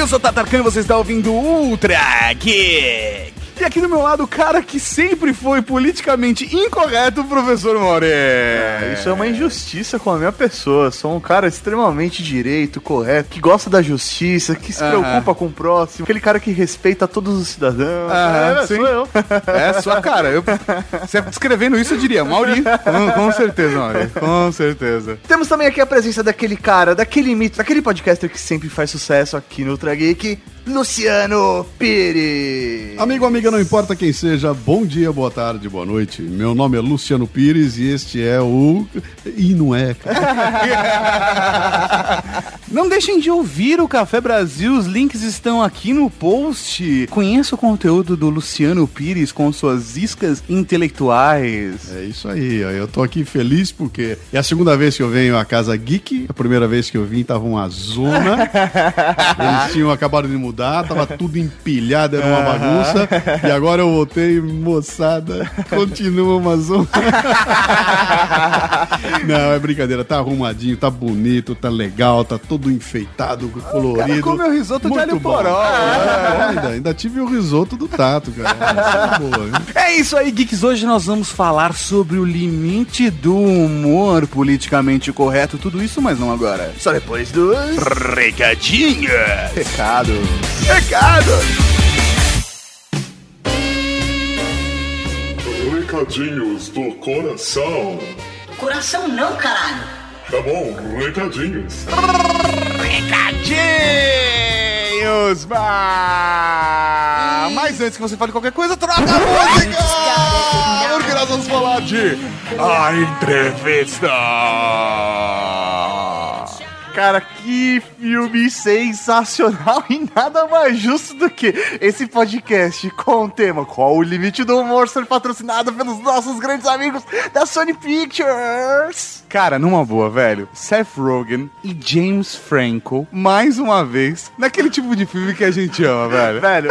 Eu sou Tatarkan e você está ouvindo Ultra Geek. E aqui do meu lado, o cara que sempre foi politicamente incorreto, o professor More. É, isso é uma injustiça com a minha pessoa. Sou um cara extremamente direito, correto, que gosta da justiça, que se Aham. preocupa com o próximo, aquele cara que respeita todos os cidadãos. Aham, é, sim. sou eu. É sua cara. Eu, você descrevendo isso, eu diria, Mauri. Com, com certeza, Mauri. Com certeza. Temos também aqui a presença daquele cara, daquele mito, daquele podcaster que sempre faz sucesso aqui no Ultra Geek, Luciano Pires. Amigo, amiga, não importa quem seja, bom dia, boa tarde, boa noite. Meu nome é Luciano Pires e este é o. E não é, cara. Não deixem de ouvir o Café Brasil, os links estão aqui no post. Conheça o conteúdo do Luciano Pires com suas iscas intelectuais. É isso aí, eu tô aqui feliz porque é a segunda vez que eu venho à Casa Geek. A primeira vez que eu vim tava uma zona. Eles tinham acabado de mudar, tava tudo empilhado, era uma bagunça. E agora eu voltei, moçada, continua uma zona. Não, é brincadeira, tá arrumadinho, tá bonito, tá legal, tá todo enfeitado, colorido. comeu risoto de Muito alho bom. poró. É, ainda, ainda tive o risoto do Tato, cara. É? É isso aí, geeks. Hoje nós vamos falar sobre o limite do humor politicamente correto. Tudo isso, mas não agora. Só depois dos Recadinho! recados. Recado! Recadinhos do coração. Coração não, caralho. Tá bom, recadinhos. Recadinhos! Bah! Mas antes que você fale qualquer coisa, troca a música! Porque nós vamos falar de A Entrevista! Cara, que filme sensacional e nada mais justo do que esse podcast com o tema Qual o limite do humor ser patrocinado pelos nossos grandes amigos da Sony Pictures. Cara, numa boa, velho. Seth Rogen e James Franco, mais uma vez, naquele tipo de filme que a gente ama, velho. Velho,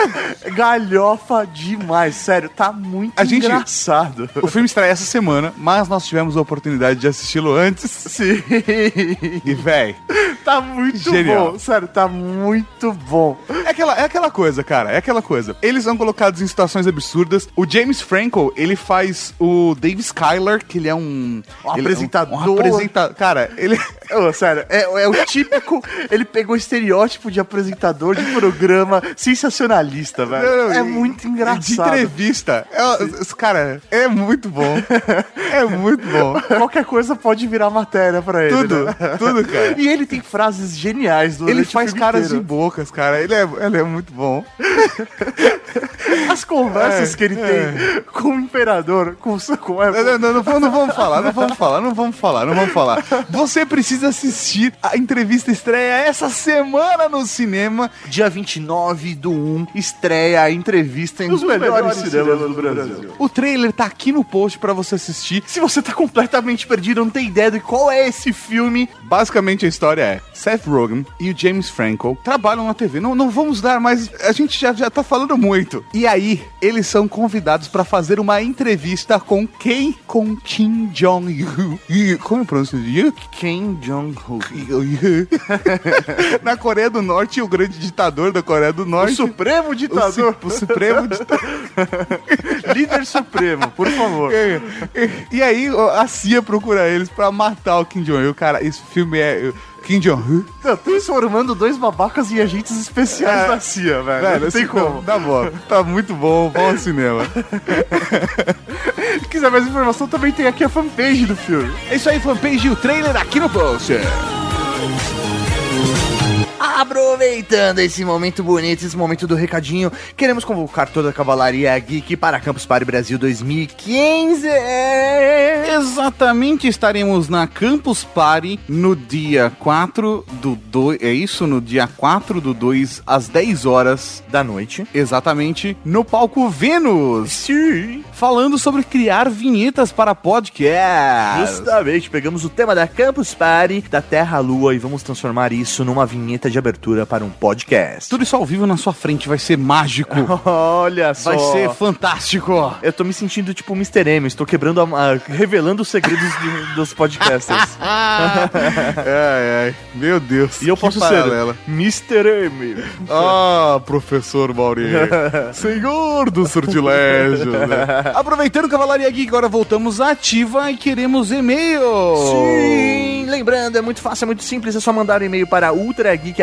galhofa demais, sério, tá muito A gente- engraçado. O filme estreia essa semana, mas nós tivemos a oportunidade de assisti-lo antes. Sim, E, véi, tá muito Genial. bom, sério, tá muito bom. é aquela, é aquela coisa, cara, é aquela coisa. Eles são colocados em situações absurdas. O James Franco, ele faz o Dave Skyler, que ele é um... Um ele é apresentador. Um, apresentador. Cara, ele... Ô, sério, é, é o típico. Ele pegou o estereótipo de apresentador de programa sensacionalista, velho. Não, não, é e- muito engraçado. De entrevista. É, cara, é muito bom. É muito bom. Qualquer coisa pode virar matéria pra ele. Tudo, né? tudo, cara. E ele tem frases geniais do Ele faz caras de bocas, cara. Ele é, ele é muito bom. As conversas É, que ele tem com o imperador, com o com o Não, não, não, não vamos falar, não vamos falar, não vamos falar, não vamos falar. Você precisa assistir a entrevista estreia essa semana no cinema. Dia 29 do 1, estreia a entrevista em Os melhores cinemas do Brasil. O trailer tá aqui no post pra você assistir. Se você tá completamente perdido, não tem ideia de qual é esse filme, Basicamente a história é: Seth Rogen e o James Franco trabalham na TV. Não, não vamos dar, mas a gente já, já tá falando muito. E aí, eles são convidados pra fazer uma entrevista com quem? Com Kim Jong-un. Como é pronúncia de Kim Jong-un. Na Coreia do Norte, o grande ditador da Coreia do O Norte. Supremo o, Ditador. su- o Supremo ditador. Líder Supremo, por favor. E, e- aí a CIA procura eles pra matar o Kim Jong-un. Cara, esse filme é. Kim Jong-un. Tá transformando dois babacas em agentes especiais É. da CIA, velho. Velho, não tem como. Dá boa. Tá muito bom. Bom cinema. Se quiser mais informação, também tem aqui a fanpage do filme. É isso aí, fanpage e o trailer aqui no post. Aproveitando esse momento bonito, esse momento do recadinho, queremos convocar toda a Cavalaria Geek para Campus Party Brasil 2015. Exatamente, estaremos na Campus Party no dia 4 do 2. É isso? No dia 4 do 2, às 10 horas. Da noite. Exatamente, no palco Vênus. Sim. Falando sobre criar vinhetas para podcast. Justamente, pegamos o tema da Campus Party, da Terra à Lua, e vamos transformar isso numa vinheta de abertura para um podcast. Tudo isso ao vivo na sua frente vai ser mágico. Olha só. vai ser fantástico. Eu tô me sentindo tipo Mr. M, estou quebrando a, a- revelando os segredos de- dos podcasters. ai, ai. Meu Deus. E eu posso paralela. ser Mr. M. Ah, professor Mauri. Senhor dos sortilégios. né? Aproveitando Cavalaria Geek, agora voltamos à ativa e queremos e-mail. Sim, lembrando, é muito fácil, é muito simples, é só mandar um e-mail para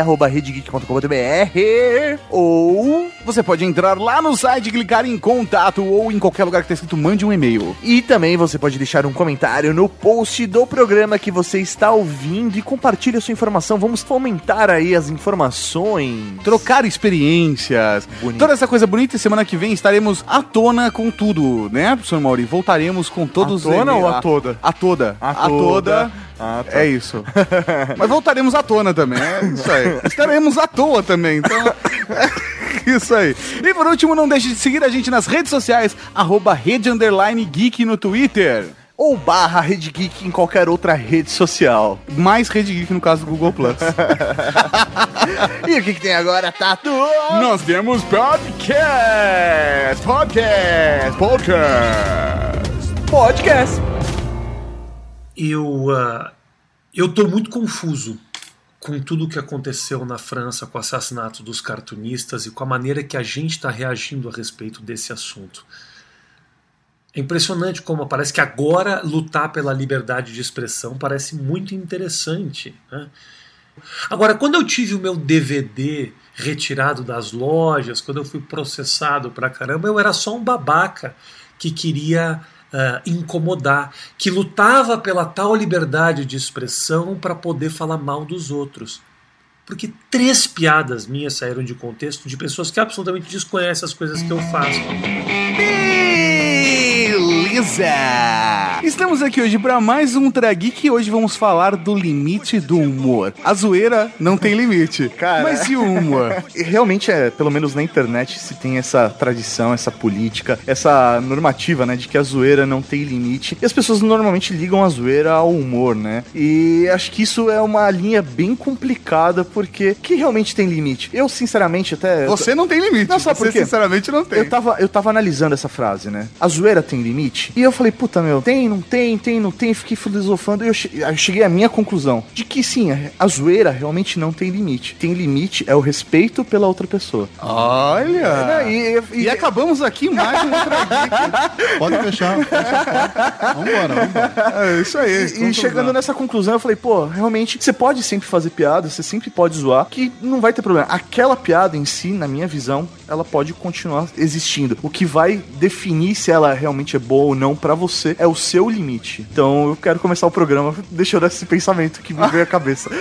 ultrageek.redgeek.com.br ou Você pode entrar lá no site, clicar em contato ou em qualquer lugar que está escrito mande um e-mail. e também você pode deixar um comentário no post do programa que você está ouvindo e compartilhe a sua informação. Vamos fomentar aí as informações. Trocar experiências. Bonito. Toda essa coisa bonita. E semana que vem estaremos à tona com tudo, né, professor Mauri? Voltaremos com todos À tona ou à toda? A toda. À A toda. toda. Ah, tá. É isso. Mas voltaremos à tona também. É isso aí. Estaremos à toa também. Então. Isso aí. E por último, não deixe de seguir a gente nas redes sociais, arroba rede underline geek no Twitter. Ou barra Rede Geek em qualquer outra rede social. Mais Rede Geek no caso do Google Plus. E o que, que tem agora, Tato? Nós temos podcast! Podcast! Podcast! Podcast. Eu ah, eu tô muito confuso com tudo o que aconteceu na França com o assassinato dos cartunistas e com a maneira que a gente está reagindo a respeito desse assunto. É impressionante como parece que agora lutar pela liberdade de expressão parece muito interessante. né? Agora, quando eu tive o meu DVD retirado das lojas, quando eu fui processado pra caramba, eu era só um babaca que queria ah, incomodar, que lutava pela tal liberdade de expressão para poder falar mal dos outros. Porque três piadas minhas saíram de contexto de pessoas que absolutamente desconhecem as coisas que eu faço. Beleza! Estamos aqui hoje para mais um Trageek e hoje vamos falar do limite do humor. A zoeira não tem limite. Cara. Mas e o humor? Realmente é, pelo menos na internet, se tem essa tradição, essa política, essa normativa, né, de que a zoeira não tem limite. E as pessoas normalmente ligam a zoeira ao humor, né? E acho que isso é uma linha bem complicada, porque que realmente tem limite? Eu, sinceramente, até. Você não tem limite. Não, sabe Você por quê? sinceramente não tem. Eu tava, eu tava analisando essa frase, né? A zoeira tem limite? E eu falei, puta, meu, tem, não tem, tem, não tem. Fiquei filosofando e eu, che- eu cheguei à minha conclusão de que sim, a- zoeira realmente não tem limite. Tem limite é o respeito pela outra pessoa. Olha! E, e- E acabamos aqui mais um. Pode fechar. Vambora, vambora. É isso aí. E, e chegando nessa conclusão, eu falei, pô, realmente, você pode sempre fazer piada, você sempre pode zoar, que não vai ter problema. Aquela piada em si, na minha visão, ela pode continuar existindo. O que vai definir se ela realmente é boa ou não pra você é o seu limite. Então eu quero começar o programa deixando esse pensamento que me veio à cabeça.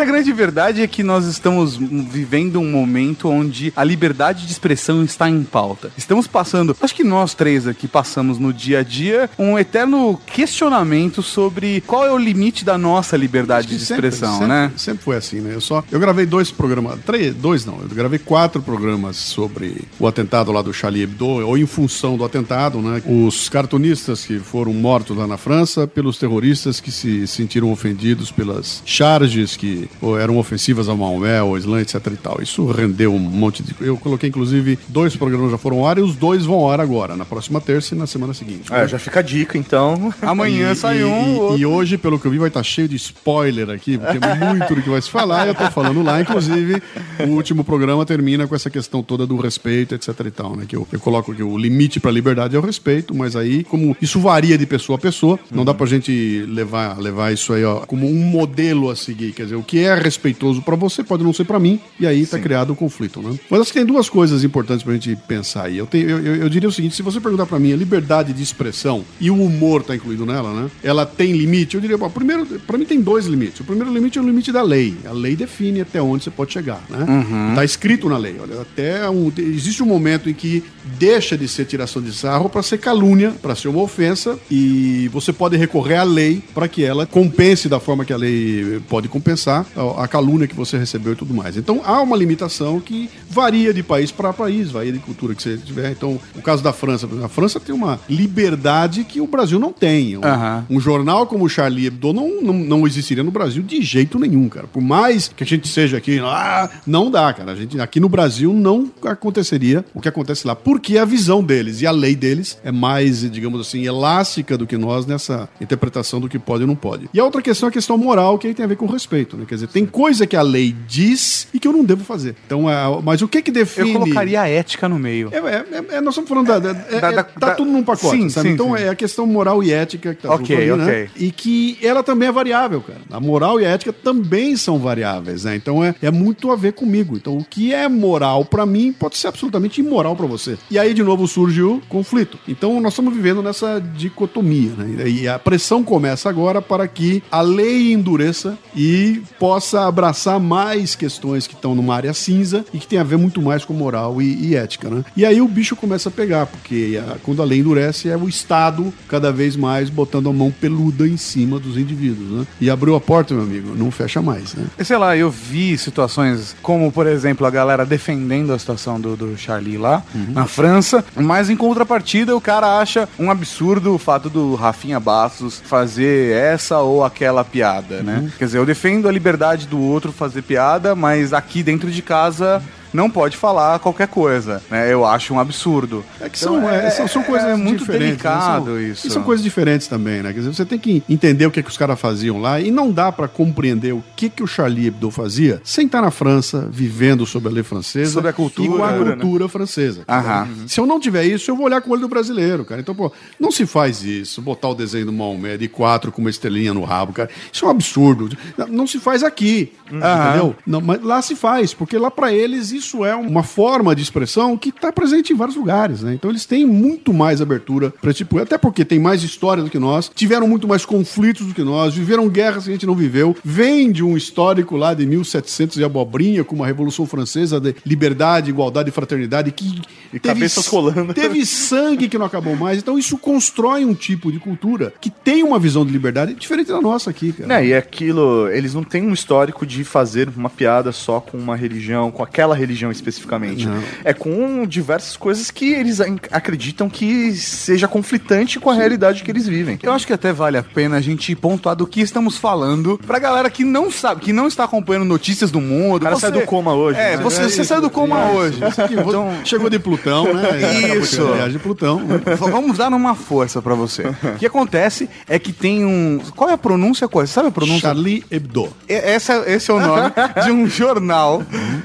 A grande verdade é que nós estamos vivendo um momento onde a liberdade de expressão está em pauta. Estamos passando, acho que nós três aqui passamos no dia a dia um eterno questionamento sobre qual é o limite da nossa liberdade de Sempre- expressão, sempre, né? Sempre foi assim, né? Eu só. Eu gravei dois programas. Três, dois não. Eu gravei quatro programas sobre o atentado lá do Charlie Hebdo, ou em função do atentado, né? Os cartunistas que foram mortos lá na França, pelos terroristas que se sentiram ofendidos pelas charges que ou eram ofensivas ao Maomé, ao Islã, etc e tal. Isso rendeu um monte de. Eu coloquei, inclusive, dois programas já foram ao ar e os dois vão ao ar agora, na próxima terça e na semana seguinte. É, já fica a dica, então. Amanhã E- sai e, um. e- outro. e hoje, pelo que eu vi, vai estar cheio de spoiler aqui, porque é muito do que vai se falar. Eu tô falando lá, inclusive, o último programa termina com essa questão toda do respeito, etc e tal, né? Que eu, eu coloco que o limite para a liberdade é o respeito, mas aí, como isso varia de pessoa a pessoa, não dá pra gente levar, levar isso aí, ó, como um modelo a seguir. Quer dizer, o que é respeitoso para você pode não ser para mim, e aí tá criado o conflito, né? Mas acho que tem duas coisas importantes pra gente pensar aí. Eu, tenho, eu, eu- eu diria o seguinte: se você perguntar para mim a liberdade de expressão e o humor tá incluído nela, né? Ela tem limite? Eu diria, bom, primeiro, para mim tem dois limites. O primeiro limite é o limite da lei. A lei define até onde você pode chegar, né? Tá escrito na lei. Olha, até um, existe um momento em que deixa de ser tiração de sarro para ser calúnia, para ser uma ofensa, e você pode recorrer à lei para que ela compense da forma que a lei pode compensar a, a calúnia que você recebeu e tudo mais. Então há uma limitação que varia de país para país, varia de cultura que você tiver. Então, o caso da França, por exemplo, a França tem uma liberdade que o Brasil não tem. Um, Aham. um jornal como o Charlie Hebdo não, não, não existiria no Brasil de jeito nenhum, cara. Por mais que a gente seja aqui, ah, não dá, cara. A gente, aqui no Brasil não aconteceria o que acontece lá. Porque a visão deles e a lei deles é mais, digamos assim, elástica do que nós nessa interpretação do que pode e não pode. E a outra questão é a questão moral, que aí tem a ver com respeito, né? Quer dizer, tem coisa que a lei diz e que eu não devo fazer. Então, é, mas o que que define... Eu colocaria a ética no meio. É, é, é, é, nós estamos falando da. da- é- Da- é- da- tá da- tudo num pacote, Sim, sabe? sim, então sim. é a questão moral e ética que tá Ok, junto ali, né? ok. E que ela também é variável, cara. A moral e a ética também são variáveis, né? Então é, é muito a ver comigo. Então o que é moral pra mim pode ser absolutamente imoral pra você. E aí de novo surge o conflito. Então nós estamos vivendo nessa dicotomia, né? E a pressão começa agora para que a lei endureça e possa abraçar mais questões que estão numa área cinza e que tem a ver muito mais com moral e, e ética, né? E aí o bicho começa a pegar, porque a- quando a lei endurece é o Estado cada vez mais botando a mão peluda em cima dos indivíduos, né? E abriu a porta, meu amigo, não fecha mais, né? Sei lá, eu vi situações como, por exemplo, a galera defendendo a situação do, do Charlie lá, na França, mas em contrapartida o cara acha um absurdo o fato do Rafinha Bastos fazer essa ou aquela piada, né? Quer dizer, eu defendo a liberdade do outro fazer piada, mas aqui dentro de casa não pode falar qualquer coisa, né? Eu acho um absurdo. É que são, é, são, são coisas é muito diferentes, né? delicado São- isso. E são coisas diferentes também, né? Quer dizer, você tem que entender o que, que os caras faziam lá e não dá pra compreender o que, que o Charlie Hebdo fazia sem estar na França, vivendo sob a lei francesa Sob a cultura, e com a né? cultura francesa. Aham. Se eu não tiver isso, eu vou olhar com o olho do brasileiro, cara. Então, pô, não se faz isso, botar o desenho do Maomé de quatro com uma estrelinha no rabo, cara. Isso é um absurdo. Não se faz aqui, entendeu? Não, mas lá se faz, porque lá pra eles isso é uma forma de expressão que tá presente em vários lugares, né? Então eles têm muito mais abertura pra tipo, até porque tem mais história do que nós, tiveram muito mais conflitos do que nós, viveram guerras que a gente não viveu, vem de um histórico lá de 1700 e abobrinha, com uma Revolução Francesa de liberdade, igualdade e fraternidade que E cabeças rolando. Teve sangue que não acabou mais. Então isso constrói um tipo de cultura que tem uma visão de liberdade diferente da nossa aqui, cara. Né, e aquilo, eles não têm um histórico de fazer uma piada só com uma religião, com aquela religião especificamente. Não. É com diversas coisas que eles ac- acreditam que seja conflitante com a realidade que eles vivem. Eu acho que até vale a pena a gente pontuar do que estamos falando pra galera que não sabe, que não está acompanhando notícias do mundo. O cara sai do coma hoje, É, né? você, você saiu do coma hoje. Então, chegou de Plutão, né? Isso. Viagem de Plutão. Vamos dar uma força pra você. O que acontece é que tem um. Qual é a pronúncia? Qual? Sabe a pronúncia? Charlie Hebdo. Essa, esse é o nome de um jornal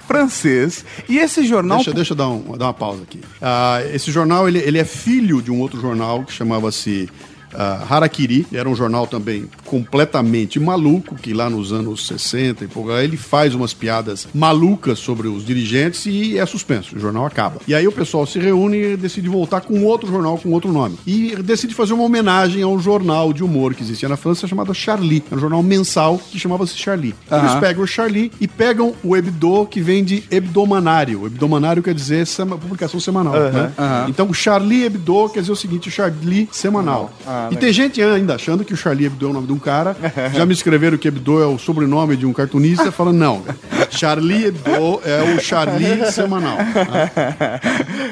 francês. E esse jornal. Deixa, deixa eu dar, um- dar uma pausa aqui. Ah, esse jornal ele, ele é filho de um outro jornal que chamava-se ah, Harakiri. Era um jornal também completamente maluco, que lá nos anos 60 e pouco, ele faz umas piadas malucas sobre os dirigentes e é suspenso. O jornal acaba. E aí o pessoal se reúne e decide voltar com outro jornal com outro nome. E decide fazer uma homenagem a um jornal de humor que existia na França chamado Charlie. Era um jornal mensal que chamava-se Charlie. Eles pegam o Charlie e pegam o Hebdo, que vem de hebdomanário. Hebdomanário quer dizer publicação semanal. né? Então, o Charlie Hebdo quer dizer o seguinte: Charlie semanal. E tem gente ainda achando que o Charlie Hebdo é o nome de um cara. Já me escreveram que Hebdo é o sobrenome de um cartunista, falando, não. Charlie Hebdo é o Charlie semanal.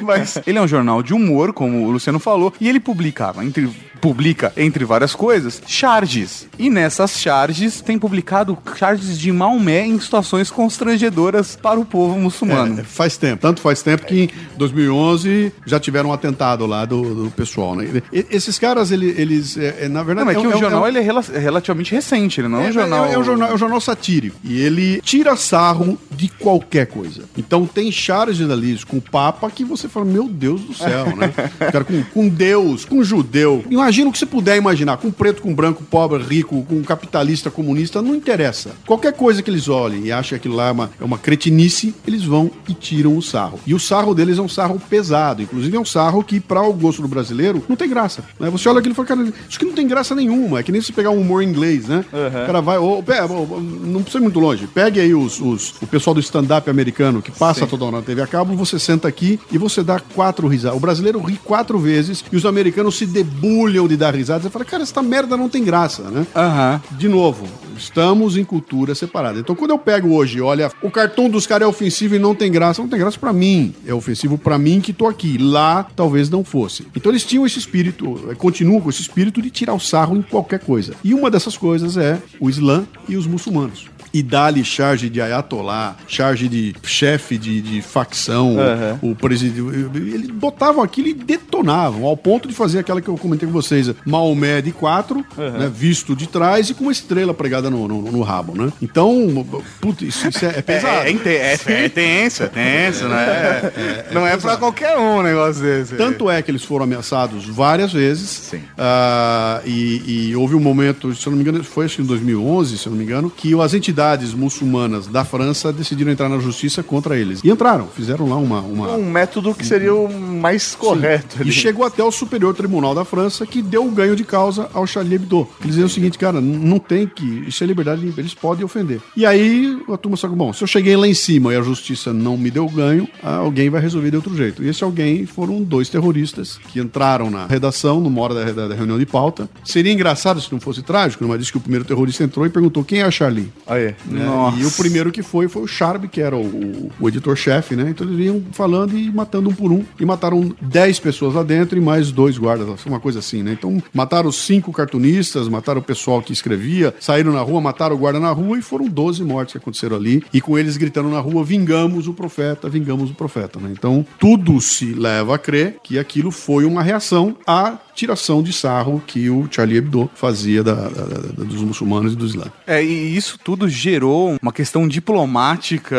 Mas ele é um jornal de humor, como o Luciano falou, e ele publicava, entre, publica, entre várias coisas, charges. E nessas charges tem publicado charges de Maomé em situações constrangedoras para o povo muçulmano. É, faz tempo. Tanto faz tempo que em 2011 já tiveram um atentado lá do, do pessoal, né? E- esses caras, ele- eles, é, é, na Não, verdade... mas é que um- o é jornal é ele é é relativamente recente, ele não é, um jornal... É, um jornal, é um jornal satírico. E ele tira sarro de qualquer coisa. Então tem charges ali com o Papa que você fala, meu Deus do céu, né? O cara com, com Deus, com judeu. Imagina Imagina o que você puder imaginar, com preto, com branco, pobre, rico, com capitalista, comunista, não interessa. Qualquer coisa que eles olhem e achem que aquilo lá é uma, é uma cretinice, eles vão e tiram o sarro. E o sarro deles é um sarro pesado, inclusive é um sarro que, para o gosto do brasileiro, não tem graça. Né? Você olha aquilo e fala, cara, isso que não tem graça nenhuma. É que nem se pegar um humor inglês, né? O cara vai, ou, pe- ou, não precisa ir muito longe. Pegue aí os, os- o pessoal do stand-up americano que passa toda hora na TV a cabo, você senta aqui e você dá quatro risadas. O brasileiro ri quatro vezes e os americanos se debulham de dar risadas. Você fala, cara, essa merda não tem graça, né? Aham. De novo, estamos em cultura separada. Então, quando eu pego hoje, olha, o cartão dos caras é ofensivo e não tem graça, não tem graça pra mim. É ofensivo pra mim que tô aqui. Lá, talvez não fosse. Então, eles tinham esse espírito, eh, continuam com esse espírito de tirar o sarro em qualquer coisa. E uma dessas coisas é o Islã e os muçulmanos. E dá-lhe charge de ayatollah, charge de chefe de, de facção, o presidente. Eles botavam aquilo e detonavam, ao ponto de fazer aquela que eu comentei com vocês, Maomé de quatro, né, visto de trás e com uma estrela pregada no, no, no rabo, né? Então, putz, isso, isso é, é pesado. É, é, é, é tenso, é tenso, não é? não é pra qualquer um um negócio desse. Tanto é que eles foram ameaçados várias vezes. Sim. Ah, e, e houve um momento, se eu não me engano, foi acho que em 2011, se eu não me engano, que as entidades muçulmanas da França decidiram entrar na justiça contra eles. E entraram, fizeram lá uma. uma... Um método que seria o mais correto. E ali. chegou até o Superior Tribunal da França, que deu o ganho de causa ao Charlie Hebdo. Eles diziam o seguinte, cara, não tem que. Isso é liberdade, eles podem ofender. E aí a turma só bom, se eu cheguei lá em cima e a justiça não me deu ganho, alguém vai resolver de outro jeito. E esse alguém foram dois terroristas que entraram na redação, numa hora da, da- da reunião de pauta. Seria engraçado se não fosse trágico, mas disse que o primeiro terrorista entrou e perguntou quem é a Charlie. Aí. Né? E o primeiro que foi foi o Charb, que era o, o- editor-chefe, né? Então eles iam falando e matando um por um. E mataram 10 pessoas lá dentro e mais dois guardas, uma coisa assim, né? Então mataram cinco cartunistas, mataram o pessoal que escrevia, saíram na rua, mataram o guarda na rua e foram 12 mortes que aconteceram ali. E com eles gritando na rua: vingamos o profeta, vingamos o profeta, né? Então tudo se leva a crer que aquilo foi uma reação à tiração de sarro que o Charlie Hebdo fazia da- da- da- dos muçulmanos e do Islã. É, e isso tudo gerou uma questão diplomática,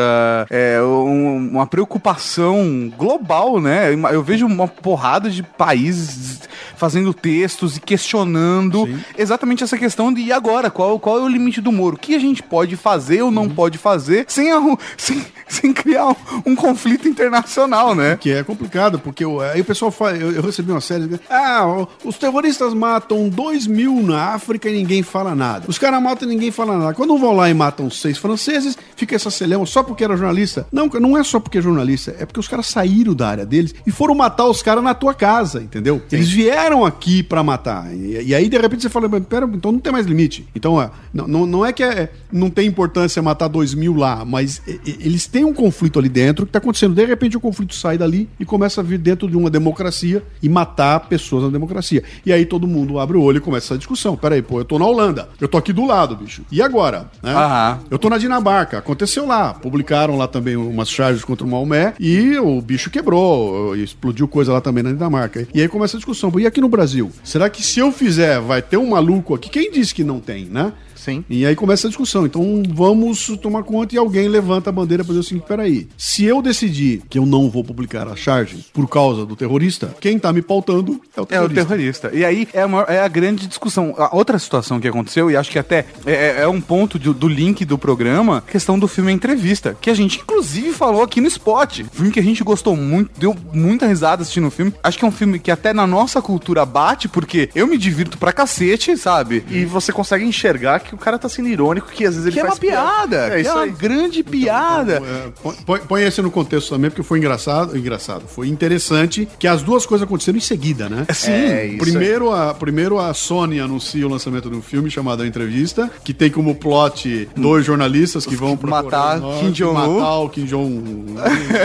é, um- uma preocupação global, né? Eu vejo uma porrada de países fazendo textos e questionando exatamente essa questão de e agora, qual, qual é o limite do Moro? O que a gente pode fazer ou não pode fazer sem, arru- sem, sem criar um, um conflito internacional, né? Que é complicado, porque o- aí o pessoal fala, eu, eu recebi uma série, ah, os terroristas matam 2 mil na África e ninguém fala nada. Os caras matam e ninguém fala nada. Quando vão lá e matam seis franceses, fica essa celema só porque era jornalista. Não, não é só porque é jornalista, é porque os caras saíram da área deles e foram matar os caras na tua casa, entendeu? Eles vieram aqui pra matar. E, e aí, de repente, você fala, "Mas pera, então não tem mais limite. Então, é, não, não, não é que é- não tem importância matar 2 mil lá, mas eles têm um conflito ali dentro que tá acontecendo. De repente, o conflito sai dali e começa a vir dentro de uma democracia e matar pessoas na democracia. E aí todo mundo abre o olho e começa essa discussão. Peraí, pô, eu tô na Holanda, eu tô aqui do lado, bicho. E agora? Né? Aham. Eu tô na Dinamarca, aconteceu lá. Publicaram lá também umas charges contra o Maomé e o bicho quebrou, explodiu coisa lá também na Dinamarca. E aí começa a discussão. E aqui no Brasil? Será que se eu fizer, vai ter um maluco aqui? Quem disse que não tem, né? Sim. E aí começa a discussão. Então vamos tomar conta e alguém levanta a bandeira para dizer o seguinte: peraí, se eu decidir que eu não vou publicar a charge por causa do terrorista, quem tá me pautando é o É o terrorista. terrorista. E aí é a, maior- é a grande discussão. A outra situação que aconteceu, e acho que até é, é- é um ponto do, do link do programa, questão do filme Entrevista, que a gente inclusive falou aqui no Spot. Filme que a gente gostou muito, deu muita risada assistindo o filme. Acho que é um filme que até na nossa cultura bate, porque eu me divirto pra cacete, sabe? E você consegue enxergar que o cara tá sendo irônico, que às vezes ele Que é uma faz piada, É que é uma grande piada. É, põe- põe, esse no contexto também, porque foi engraçado, engraçado. Foi interessante que as duas coisas aconteceram em seguida, né? Sim. É, isso Primeiro a, primeiro a Sony anuncia o lançamento de um filme chamado A Entrevista, que tem como plot dois jornalistas que vão matar Kim Norte, Jong-un. matar o Kim Jong,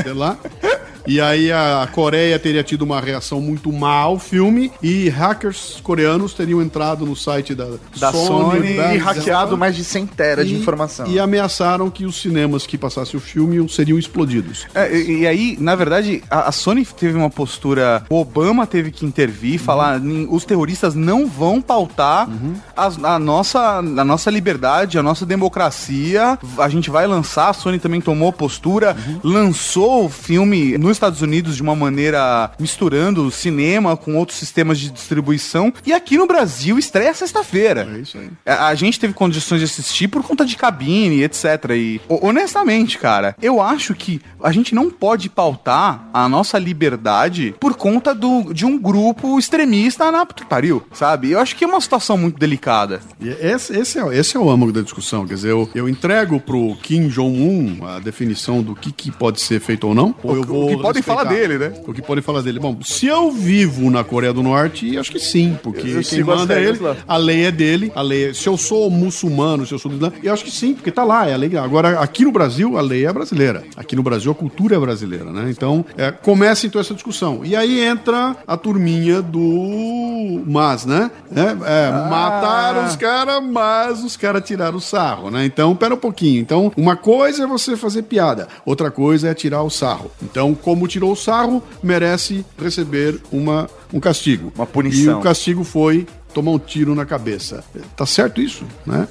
sei lá. E aí a Coreia teria tido uma reação muito má ao filme e hackers coreanos teriam entrado no site da, Da Sony da- E hackeado mais de 100 teras de informação. E ameaçaram que os cinemas que passassem o filme seriam explodidos. É, e, e aí, na verdade, a, a Sony teve uma postura. O Obama teve que intervir, falar: "Nin- os terroristas não vão pautar as- a, nossa, a nossa liberdade, a nossa democracia. A gente vai lançar. A Sony também tomou postura, lançou o filme no Estados Unidos de uma maneira misturando cinema com outros sistemas de distribuição. E aqui no Brasil estreia sexta-feira. É isso aí. A, a gente teve condições de assistir por conta de cabine, etc. E ho- honestamente, cara, eu acho que a gente não pode pautar a nossa liberdade por conta do, de um grupo extremista na pariu, sabe? Eu acho que é uma situação muito delicada. E esse, esse é, esse é o âmago da discussão. Quer dizer, eu, eu entrego pro Kim Jong-un a definição do que, que pode ser feito ou não. Ou eu vou podem falar dele, né? O que podem falar dele. Bom, se eu vivo na Coreia do Norte, acho que sim, porque Eu quem sigo as manda é ele, lá. a lei é dele, a lei é- Se eu sou muçulmano, se eu sou do Islã, eu acho que sim, porque tá lá, é a lei. Agora, aqui no Brasil, a lei é brasileira. Aqui no Brasil, a cultura é brasileira, né? Então, é, começa então essa discussão. E aí entra a turminha do Mas, né? É, é, Mataram os caras, mas os caras tiraram o sarro, né? Então, pera um pouquinho. Então, uma coisa é você fazer piada, outra coisa é tirar o sarro. Então, como tirou o sarro, merece receber uma, um castigo. Uma punição. E o castigo foi tomar um tiro na cabeça. Tá certo isso, né?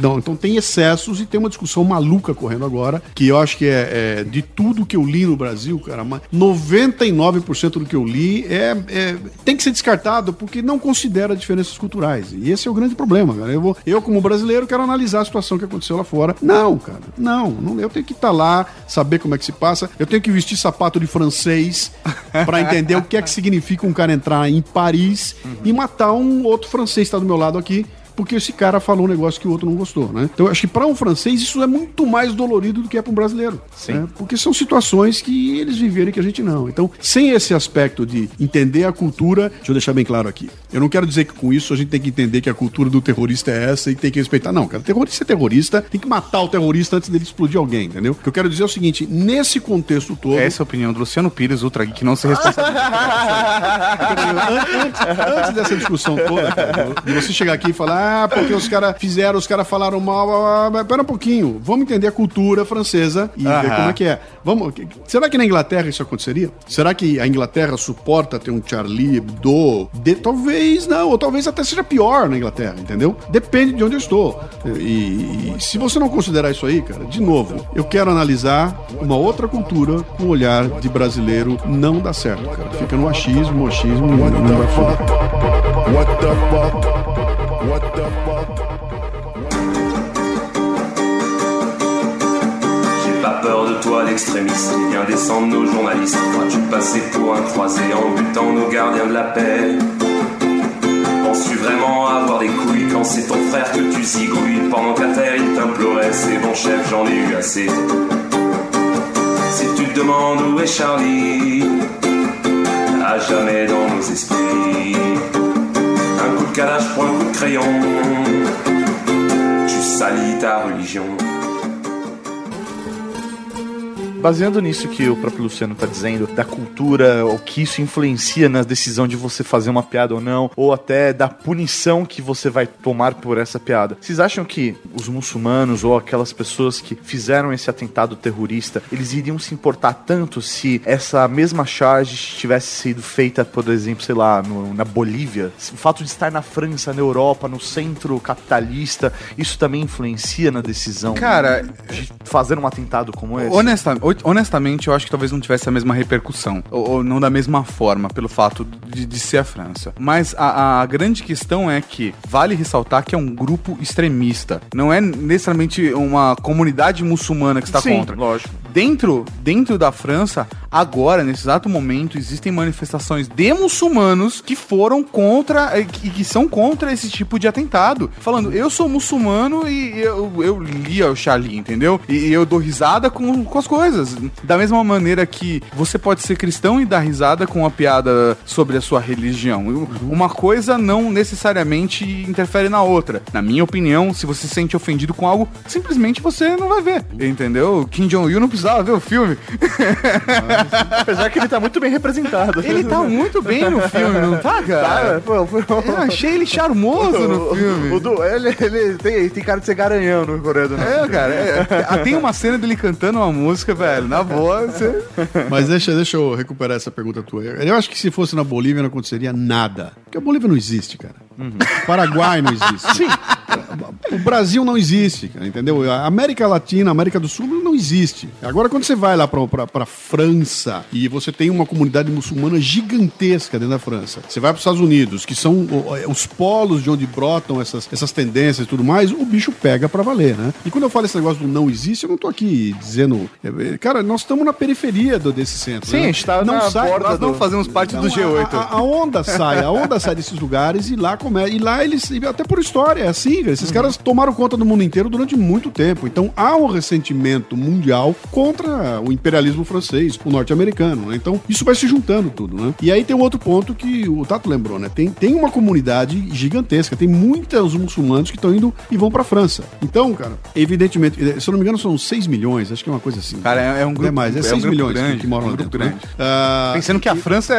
Não, então tem excessos e tem uma discussão maluca correndo agora, que eu acho que é, é de tudo que eu li no Brasil, cara, mas 99% do que eu li é, é- tem que ser descartado porque não considera diferenças culturais. E esse é o grande problema, cara. Eu, vou, eu como brasileiro, quero analisar a situação que aconteceu lá fora. Não, cara, não. não eu tenho que estar lá, saber como é que se passa. Eu tenho que vestir sapato de francês para entender o que é que significa um cara entrar em Paris e matar um outro francês está do meu lado aqui. Porque esse cara falou um negócio que o outro não gostou, né? Então eu acho que para um francês isso é muito mais dolorido do que é para um brasileiro. Sim. Porque são situações que eles viveram e que a gente não. Então, sem esse aspecto de entender a cultura, deixa eu deixar bem claro aqui. Eu não quero dizer que com isso a gente tem que entender que a cultura do terrorista é essa e tem que respeitar. Não, cara, terrorista é terrorista, tem que matar o terrorista antes dele explodir alguém, entendeu? O que eu quero dizer é o seguinte: nesse contexto todo. Essa é a opinião do Luciano Pires, Ultra Geek, não se responsabiliza. antes, antes dessa discussão toda, cara, de você chegar aqui e falar, ah, porque os caras fizeram, os caras falaram mal, ah, pera um pouquinho, vamos entender a cultura francesa e ver como é que é. Vamos, será que na Inglaterra isso aconteceria? Será que a Inglaterra suporta ter um Charlie Hebdo? De- talvez não, ou talvez até seja pior na Inglaterra, entendeu? Depende de onde eu estou. E, e se você não considerar isso aí, cara, de novo, eu quero analisar uma outra cultura com um olhar de brasileiro, não dá certo, cara. Fica no achismo, achismo, não, não vai funcionar. What the fuck? J'ai pas peur de toi, l'extrémiste. Viens descendre nos journalistes. Crois-tu passer pour un croisé en butant nos gardiens de la paix? Penses-tu vraiment avoir des couilles quand c'est ton frère que tu zigouilles? Pendant qu'à terre il t'implorait, c'est bon chef, j'en ai eu assez. Si tu te demandes où est Charlie, à jamais dans nos esprits. De pour un coup de crayon, tu salis ta religion. Baseando nisso que o próprio Luciano tá dizendo, da cultura, o que isso influencia na decisão de você fazer uma piada ou não, ou até da punição que você vai tomar por essa piada. Vocês acham que os muçulmanos ou aquelas pessoas que fizeram esse atentado terrorista, eles iriam se importar tanto se essa mesma charge tivesse sido feita, por exemplo, sei lá, no- na Bolívia? O fato de estar na França, na Europa, no centro capitalista, isso também influencia na decisão Cara, de fazer um atentado como esse? Honesta- honestamente, eu acho que talvez não tivesse a mesma repercussão, ou, ou não da mesma forma, pelo fato de, de ser a França. Mas a, a grande questão é que vale ressaltar que é um grupo extremista. Não é necessariamente uma comunidade muçulmana que está Sim, contra. lógico. Dentro, dentro da França, agora, nesse exato momento, existem manifestações de muçulmanos que foram contra e que, que são contra esse tipo de atentado. Falando, eu sou muçulmano e eu, eu li o Charlie, entendeu? E eu dou risada com, com as coisas. Da mesma maneira que você pode ser cristão e dar risada com uma piada sobre a sua religião. Uma coisa não necessariamente interfere na outra. Na minha opinião, se você se sente ofendido com algo, simplesmente você não vai ver, entendeu? Kim Jong-il não precisava ver o filme. Apesar que ele tá muito bem representado. Ele tá muito bem no filme, não tá, cara? Tá, pô, pô, Eu achei ele charmoso no filme. O Du, ele, ele tem, tem cara de ser garanhão no Coreia do Norte. É, cara, é, é, tem uma cena dele cantando uma música, velho, na boa, você... Mas deixa, deixa eu recuperar essa pergunta tua. Eu acho que se fosse na Bolívia não aconteceria nada. Porque a Bolívia não existe, cara. Paraguai não existe. Sim. O Brasil não existe, entendeu? A América Latina, a América do Sul não existe. Agora, quando você vai lá pra, pra, pra França e você tem uma comunidade muçulmana gigantesca dentro da França, você vai pros Estados Unidos, que são o- os polos de onde brotam essas, essas tendências e tudo mais, o bicho pega pra valer, né? E quando eu falo esse negócio do não existe, eu não tô aqui dizendo. é, Cara, nós estamos na periferia do, desse centro. Sim, né? a gente tá na borda Nós não do- fazemos parte do Então, G8. A, a- a onda sai, a onda sai desses lugares e lá começa. E lá eles, até por história, é assim, cara, esses caras tomaram conta do mundo inteiro durante muito tempo. Então há um ressentimento mundial contra o imperialismo francês, o norte-americano, né? Então isso vai se juntando tudo, né? E aí tem um outro ponto que o Tato lembrou, né? Tem, tem uma comunidade gigantesca, tem muitos muçulmanos que estão indo e vão pra França. Então, cara, evidentemente, se eu não me engano, são 6 milhões, acho que é uma coisa assim. Cara, é, é um Não grupo é mais, é um 6 grupo milhões que- grande, que, moram um lá dentro. grande. né? Ah, Pensando que a França é,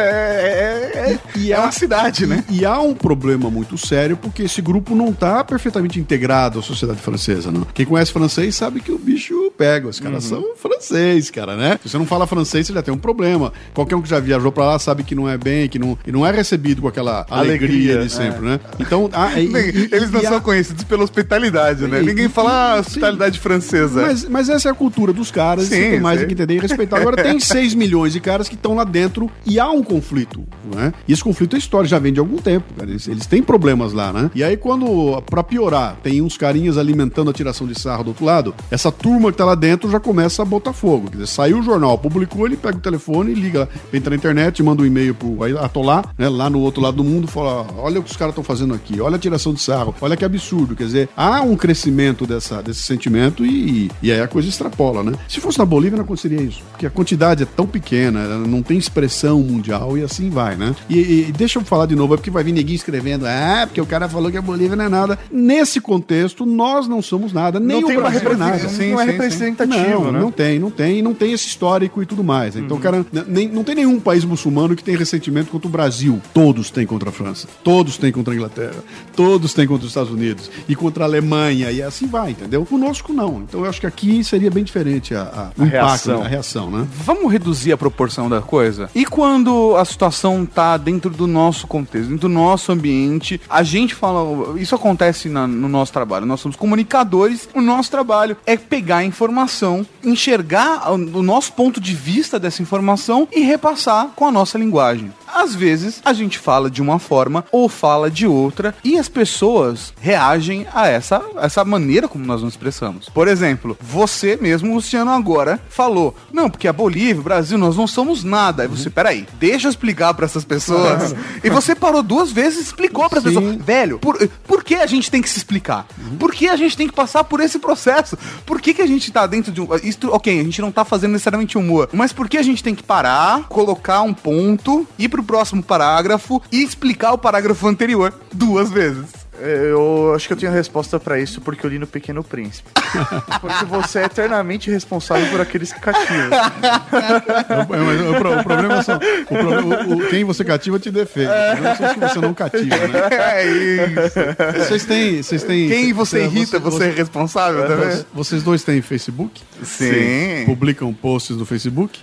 é, é, E é uma cidade, né? E, e há um problema muito sério porque esse grupo não está perfeitamente integrado à sociedade francesa, não. Quem conhece francês sabe que o bicho pega. Os caras são francês, cara, né? Se você não fala francês, você já tem um problema. Qualquer um que já viajou pra lá sabe que não é bem, que não, e não é recebido com aquela alegria, Alegria, de sempre, né? Então, ah, e- e- Eles não são há- conhecidos pela hospitalidade, né? E- Ninguém fala ah, sim. hospitalidade francesa. Mas, mas essa é a cultura dos caras, Sim, você tem mais do que entender e respeitar. Agora, tem 6 milhões de caras que estão lá dentro e há um conflito, não é? E esse conflito é história, já vem de algum tempo, cara. Eles, eles têm problemas lá, né? E aí, quando, pra piorar, tem uns carinhas alimentando a tiração de sarro do outro lado, essa turma que tá lá dentro já começa a botar fogo. Quer dizer, saiu o jornal, publicou, ele pega o telefone liga, entra na internet, manda um e-mail pro Atolá, né, lá no outro lado do mundo, fala: olha o que os caras estão fazendo aqui, olha a tiração de sarro, olha que absurdo. Quer dizer, há um crescimento dessa, desse sentimento e, e aí a coisa extrapola, né? Se fosse na Bolívia, não aconteceria isso. Porque a quantidade é tão pequena, não tem expressão mundial e assim vai, né? E, e deixa eu falar de novo, é porque vai vir ninguém escrevendo, ah, porque o cara falou que a Bolívia não é nada. Nesse contexto, nós não somos nada, nem não o tem uma Brasil é nada. Sim, não é sim, sim. representativo, Não, né? não tem, não tem, não tem esse histórico e tudo mais. Então, cara, n- nem, não tem nenhum país muçulmano que tem ressentimento contra o Brasil. Todos têm contra a França, todos têm contra a Inglaterra, todos têm contra os Estados Unidos e contra a Alemanha e assim vai, entendeu? Conosco não. Então eu acho que aqui seria bem diferente a, a- o A impacto, reação. né? a reação, né? Vamos reduzir a proporção da coisa? E quando a situação tá dentro do nosso contexto, dentro do nosso ambiente, a gente fala. Isso acontece na- no nosso trabalho. Nós somos comunicadores, o nosso trabalho é pegar a informação, enxergar o, o nosso ponto de vista dessa informação e repassar com a nossa linguagem. Às vezes a gente fala de uma forma ou fala de outra e as pessoas reagem a essa, essa maneira como nós nos expressamos. Por exemplo, você mesmo, Luciano, agora falou: Não, porque a Bolívia, o Brasil, nós não somos nada. Aí você, peraí, deixa eu explicar pra essas pessoas. e você parou duas vezes e explicou para as pessoas: Velho, por, por que a gente tem que se explicar? Por que a gente tem que passar por esse processo? Por que, que a gente tá dentro de um. Isto, ok, a gente não tá fazendo necessariamente humor, mas por que a gente tem que parar, colocar um ponto, ir pro próximo parágrafo e explicar o parágrafo anterior duas vezes? É, Eu acho que eu tenho a resposta pra isso porque eu li no Pequeno Príncipe. porque você é eternamente responsável por aqueles que cativam. É, o, o problema são. O problema, o- o- quem você cativa te defende. O que você não cativa, né? É isso. Vocês têm. Vocês têm Quem você é, irrita, você, é responsável também? Vocês- Vocês dois têm Facebook? Sim. Publicam posts no Facebook?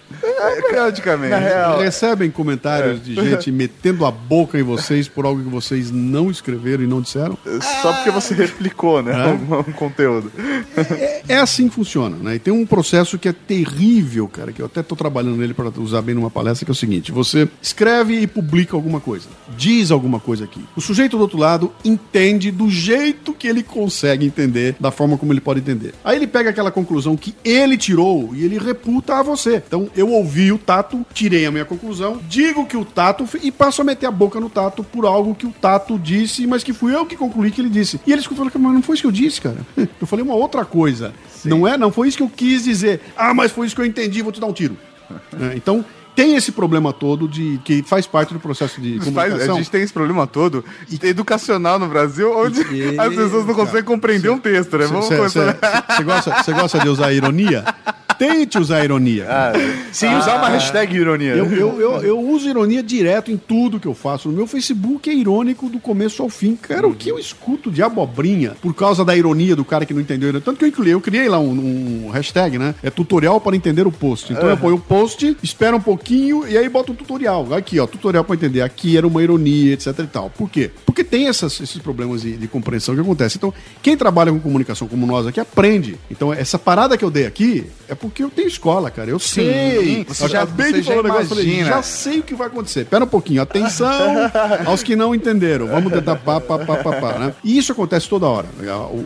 Periodicamente. Na real, Recebem comentários de gente metendo a boca em vocês por algo que vocês não escreveram e não disseram? Só porque você replicou, né? Um, um conteúdo. É, é assim que funciona, né? E tem um processo que é terrível, cara, que eu até tô trabalhando nele para usar bem numa palestra, que é o seguinte: você escreve e publica alguma coisa, diz alguma coisa aqui. O sujeito do outro lado entende do jeito que ele consegue entender, da forma como ele pode entender. Aí ele pega aquela conclusão que ele tirou e ele reputa a você. Então eu ouvi o Tato, tirei a minha conclusão, digo que o Tato e passo a meter a boca no Tato por algo que o Tato disse, mas que fui eu que concluí que ele disse. E ele escutou e falou, mas não foi isso que eu disse, cara. Eu falei uma outra coisa. Não é? Não foi isso que eu quis dizer. Ah, mas foi isso que eu entendi, vou te dar um tiro. É, então, tem esse problema todo de que faz parte do processo de comunicação. a gente tem esse problema todo educacional no Brasil, onde E- as pessoas não conseguem compreender um texto, né? Vamos Você gosta, cê gosta de usar ironia? tente usar ironia. Ah, sem usar uma hashtag ironia. Eu, eu, eu, eu uso ironia direto em tudo que eu faço. No meu Facebook é irônico do começo ao fim. Cara, o que eu escuto de abobrinha por causa da ironia do cara que não entendeu. Tanto que eu criei, eu criei lá um, um hashtag, né? É tutorial para entender o post. Então eu ponho o post, espera um pouquinho e aí bota um tutorial. Aqui, ó, tutorial para entender. Aqui era uma ironia, etc e tal. Por quê? Porque tem essas- esses problemas de, de compreensão que acontecem. Então, quem trabalha com comunicação como nós aqui aprende. Então, essa parada que eu dei aqui é porque eu tenho escola, cara. Eu sei. você já- acabei de falar já um negócio, falei, já sei o que vai acontecer. Pera um pouquinho, atenção aos que não entenderam. Vamos tentar pá, pá, pá, pá, pá, né? E isso acontece toda hora.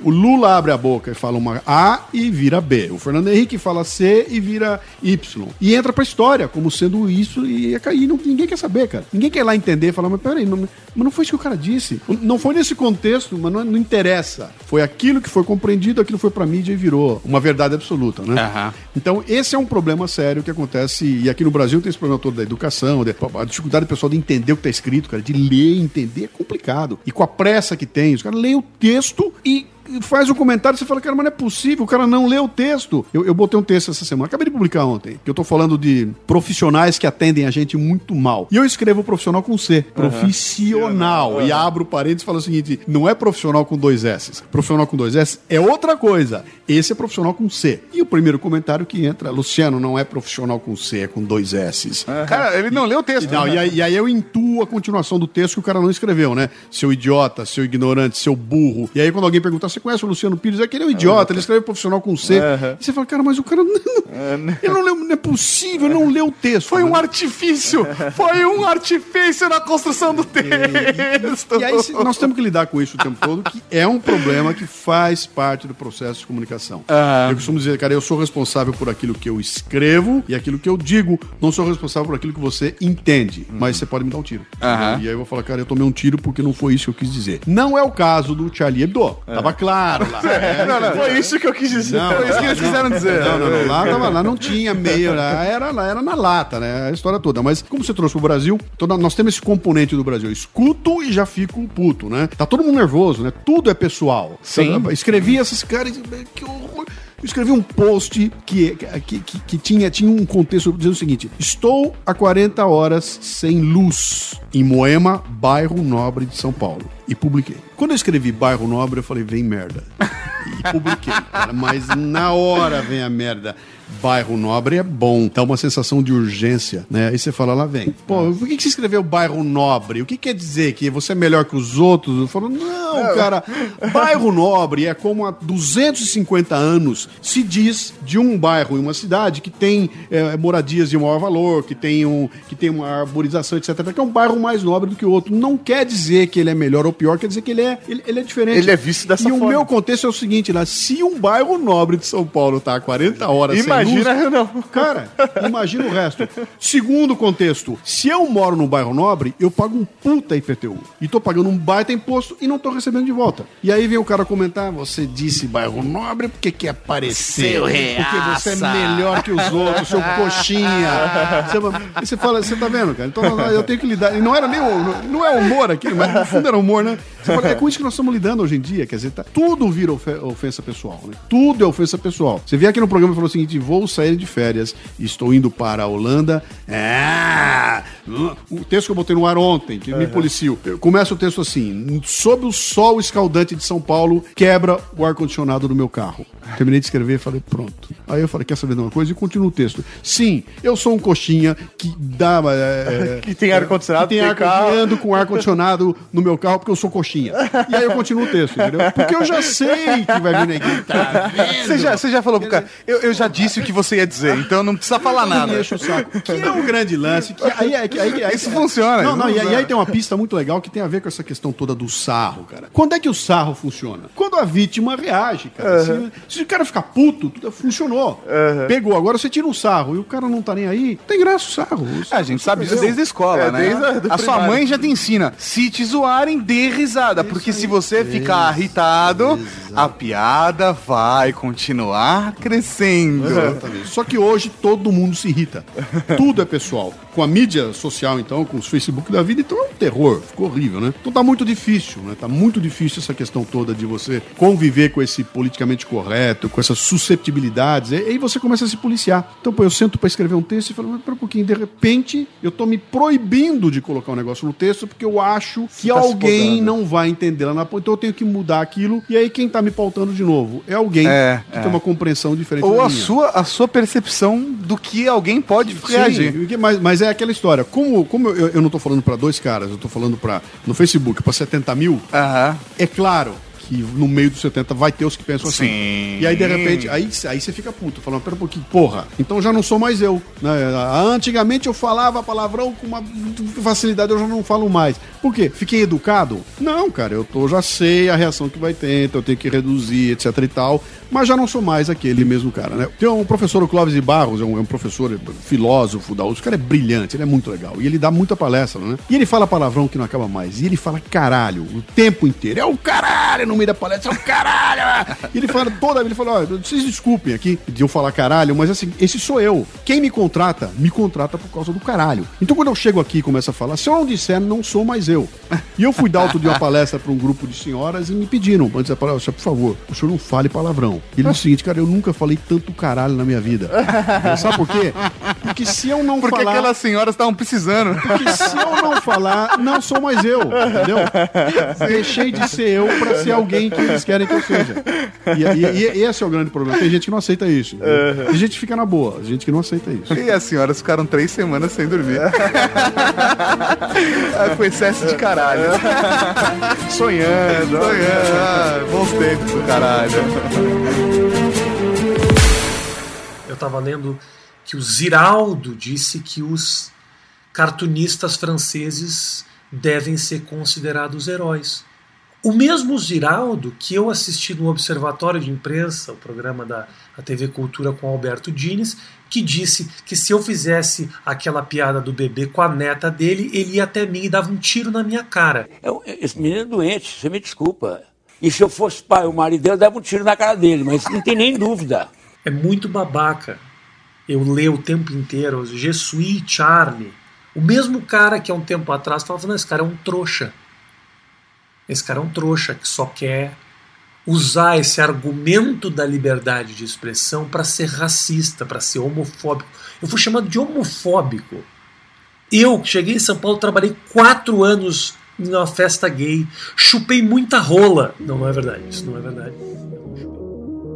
O, Lula abre a boca e fala uma A e vira B. O Fernando Henrique fala C e vira Y. E entra pra história como sendo isso e, e não, ninguém quer saber, cara. Ninguém quer ir lá entender e falar, mas peraí, não, mas não foi isso que o cara disse. Não foi nesse contexto, mas não, não interessa. Foi aquilo que foi compreendido, aquilo foi pra mídia e virou uma verdade absoluta, né? Aham. Então, esse é um problema sério que acontece, e aqui no Brasil tem esse problema todo da educação, a dificuldade do pessoal de entender o que está escrito, cara, de ler e entender é complicado. E com a pressa que tem, os caras leem o texto e faz um comentário, você fala, cara, mas não é possível, o cara não lê o texto. Eu, eu botei um texto essa semana, acabei de publicar ontem, que eu tô falando de profissionais que atendem a gente muito mal. E eu escrevo profissional com C, profissional, e abro parênteses e falo o seguinte, não é profissional com dois S. Profissional com dois S é outra coisa. Esse é profissional com C. E o primeiro comentário que entra, Luciano, não é profissional com C, é com dois S. Cara, ele não leu o texto. Não, e, aí, e aí eu intuo a continuação do texto que o cara não escreveu, né? Seu idiota, seu ignorante, seu burro. E aí quando alguém perguntar, você conhece o Luciano Pires? É que ele é um idiota, ele escreve profissional com C. E você fala, cara, mas o cara não, ele não leu, não é possível, ele não leu o texto. Foi um né? artifício! Foi um artifício na construção do texto! E aí se- nós temos que lidar com isso o tempo todo, que é um problema que faz parte do processo de comunicação. Eu costumo dizer, cara, eu sou responsável por aquilo que eu escrevo e aquilo que eu digo, não sou responsável por aquilo que você entende, mas você pode me dar um tiro. Aham. E aí eu vou falar, cara, eu tomei um tiro porque não foi isso que eu quis dizer. Não é o caso do Charlie Hebdo. Tava claro lá. É, Não, não, foi isso que eu quis dizer. Não, Foi isso que eles quiseram dizer. não, não, não. Lá, tava, lá não tinha meio, lá era, lá era na lata, né? A história toda. Mas como você trouxe pro Brasil, toda- nós temos esse componente do Brasil. Eu escuto e já fico puto, né? Tá todo mundo nervoso, né? Tudo é pessoal. Sim. Eu escrevi esses caras, que horror. Eu escrevi um post que, que, que, que tinha, tinha um contexto dizendo o seguinte: Estou há 40 horas sem luz em Moema, bairro nobre de São Paulo. E publiquei. Quando eu escrevi bairro nobre, eu falei, vem merda. E publiquei, cara. Mas na hora vem a merda. Bairro nobre é bom, dá uma sensação de urgência, né? Aí você fala, lá vem. Pô, por que, que você escreveu bairro nobre? O que quer dizer? Que você é melhor que os outros? Eu falo, não, cara. Bairro nobre é como há 250 anos se diz de um bairro em uma cidade que tem é, moradias de maior valor, que tem, um, que tem uma arborização, etc. Que é um bairro mais nobre do que o outro. Não quer dizer que ele é melhor ou pior, quer dizer que ele é, ele, ele é diferente. Ele é visto dessa e o forma. meu contexto é o seguinte, né? Se um bairro nobre de São Paulo tá há 40 horas sem Imagina, luz, não. Cara, imagina o resto. Segundo contexto, se eu moro num bairro nobre, eu pago um puta IPTU. E tô pagando um baita imposto e não tô recebendo de volta. E aí vem o cara comentar, você disse bairro nobre porque quer aparecer. porque você é melhor que os outros, seu coxinha. Você, e você fala, você tá vendo, cara? Então eu tenho que lidar. E não era nem o- não é humor aqui, mas no fundo era humor, né? Você fala, é com isso que nós estamos lidando hoje em dia. Quer dizer, tá- tudo vira ofe- ofensa pessoal, né? Tudo é ofensa pessoal. Você vê aqui no programa e falou o seguinte: vou sair de férias estou indo para a Holanda. Ah, o texto que eu botei no ar ontem, que me policio. Começa o texto assim: sob o sol escaldante de São Paulo, quebra o ar-condicionado do meu carro. Terminei de escrever e falei, pronto. Aí eu falei, quer saber de uma coisa? E continuo o texto. Sim, eu sou um coxinha que dá. é, Que tem ar-condicionado, que tem tem ar carro. ando com ar-condicionado no meu carro porque eu sou coxinha. E aí eu continuo o texto, entendeu? Porque eu já sei que vai vir neguinho. Tá? Você já, você já falou pro cara, eu, eu já disse o que você ia dizer, então não precisa falar nada. enche o saco. Que é um grande lance. Que aí, aí, aí, aí, Isso funciona, Não, não, e, aí- e aí tem uma pista muito legal que tem a ver com essa questão toda do sarro, cara. Quando é que o sarro funciona? Quando a vítima reage, cara. Se, se o cara ficar puto, tudo funcionou. Pegou, agora você tira um sarro e o cara não tá nem aí, tem graça o sarro. O A sarro gente sabe isso desde a escola, É, né? desde a- a sua primário. mãe já te ensina. Se te zoarem, dê risada, porque se você ficar irritado, a piada vai continuar crescendo. Exatamente. Só que hoje todo mundo se irrita. Tudo é pessoal. Com a mídia social, então, com os Facebook da vida, então é um terror. Ficou horrível, né? Então tá muito difícil, né? Tá muito difícil essa questão toda de você conviver com esse politicamente correto, com essas susceptibilidades. E aí você começa a se policiar. Então, pô, eu sento pra escrever um texto e falo, mas pera um pouquinho, de repente eu tô me proibindo de colocar um negócio no texto porque eu acho que tá alguém não vai entender lá na ponta. Então eu tenho que mudar aquilo. E aí quem tá me pautando de novo é alguém É, que é. tem uma compreensão diferente Ou a minha. sua, a sua percepção do que alguém pode reagir. Sim, mas, mas é aquela história. Como, como eu, eu não tô falando pra dois caras, eu tô falando para no Facebook pra 70 mil, é claro que no meio dos 70 vai ter os que pensam assim. Sim. E aí, de repente, aí, aí você fica puto, falando, pera um pouquinho, porra, então já não sou mais eu. Né? Antigamente eu falava palavrão com uma facilidade, eu já não falo mais. Por quê? Fiquei educado? Não, cara, eu tô, já sei a reação que vai ter, então eu tenho que reduzir, etc e tal, mas já não sou mais aquele mesmo cara, né? Tem um professor, o Clóvis de Barros, é um, é um professor filósofo da USP, o cara é brilhante, ele é muito legal, e ele dá muita palestra, né? E ele fala palavrão que não acaba mais, e ele fala caralho o tempo inteiro, é o caralho no meio da palestra, caralho! E ele fala toda vez, ele fala, ó, vocês desculpem aqui de eu falar caralho, mas assim, esse sou eu. Quem me contrata, me contrata por causa do caralho. Então quando eu chego aqui e começo a falar, se eu não disser, não sou mais eu. E eu fui dar outro dia uma palestra para um grupo de senhoras e me pediram, antes da palestra, por favor, o senhor não fale palavrão. E ele disse o seguinte, cara, eu nunca falei tanto caralho na minha vida. Sabe por quê? Porque se eu não Porque falar... aquelas senhoras estavam precisando. Porque se eu não falar, não sou mais eu, entendeu? Deixei de ser eu pra ser alguém que eles querem que eu seja. E, e- e esse é o grande problema. Tem gente que não aceita isso. entendeu? Tem gente que fica na boa, tem gente que não aceita isso. E as senhoras ficaram três semanas sem dormir. Ah, Com excesso de caralho. Sonhando. Sonhando. Ah, bons tempos do caralho. Eu estava lendo que o Ziraldo disse que os cartunistas franceses devem ser considerados heróis. O mesmo Ziraldo que eu assisti no Observatório de Imprensa, o programa da, TV Cultura com Alberto Dines, que disse que se eu fizesse aquela piada do bebê com a neta dele, ele ia até mim e dava um tiro na minha cara. Eu- esse menino é doente, você me desculpa. E se eu fosse pai, o marido dele, eu dava um tiro na cara dele, mas não tem nem dúvida. É muito babaca. Eu leio o tempo inteiro, Je suis Charlie. O mesmo cara que há um tempo atrás falava, não, esse cara é um trouxa. Esse cara é um trouxa que só quer usar esse argumento da liberdade de expressão para ser racista, para ser homofóbico. Eu fui chamado de homofóbico. Eu cheguei em São Paulo, trabalhei quatro anos em uma festa gay, chupei muita rola. Não, não é verdade, isso não é verdade.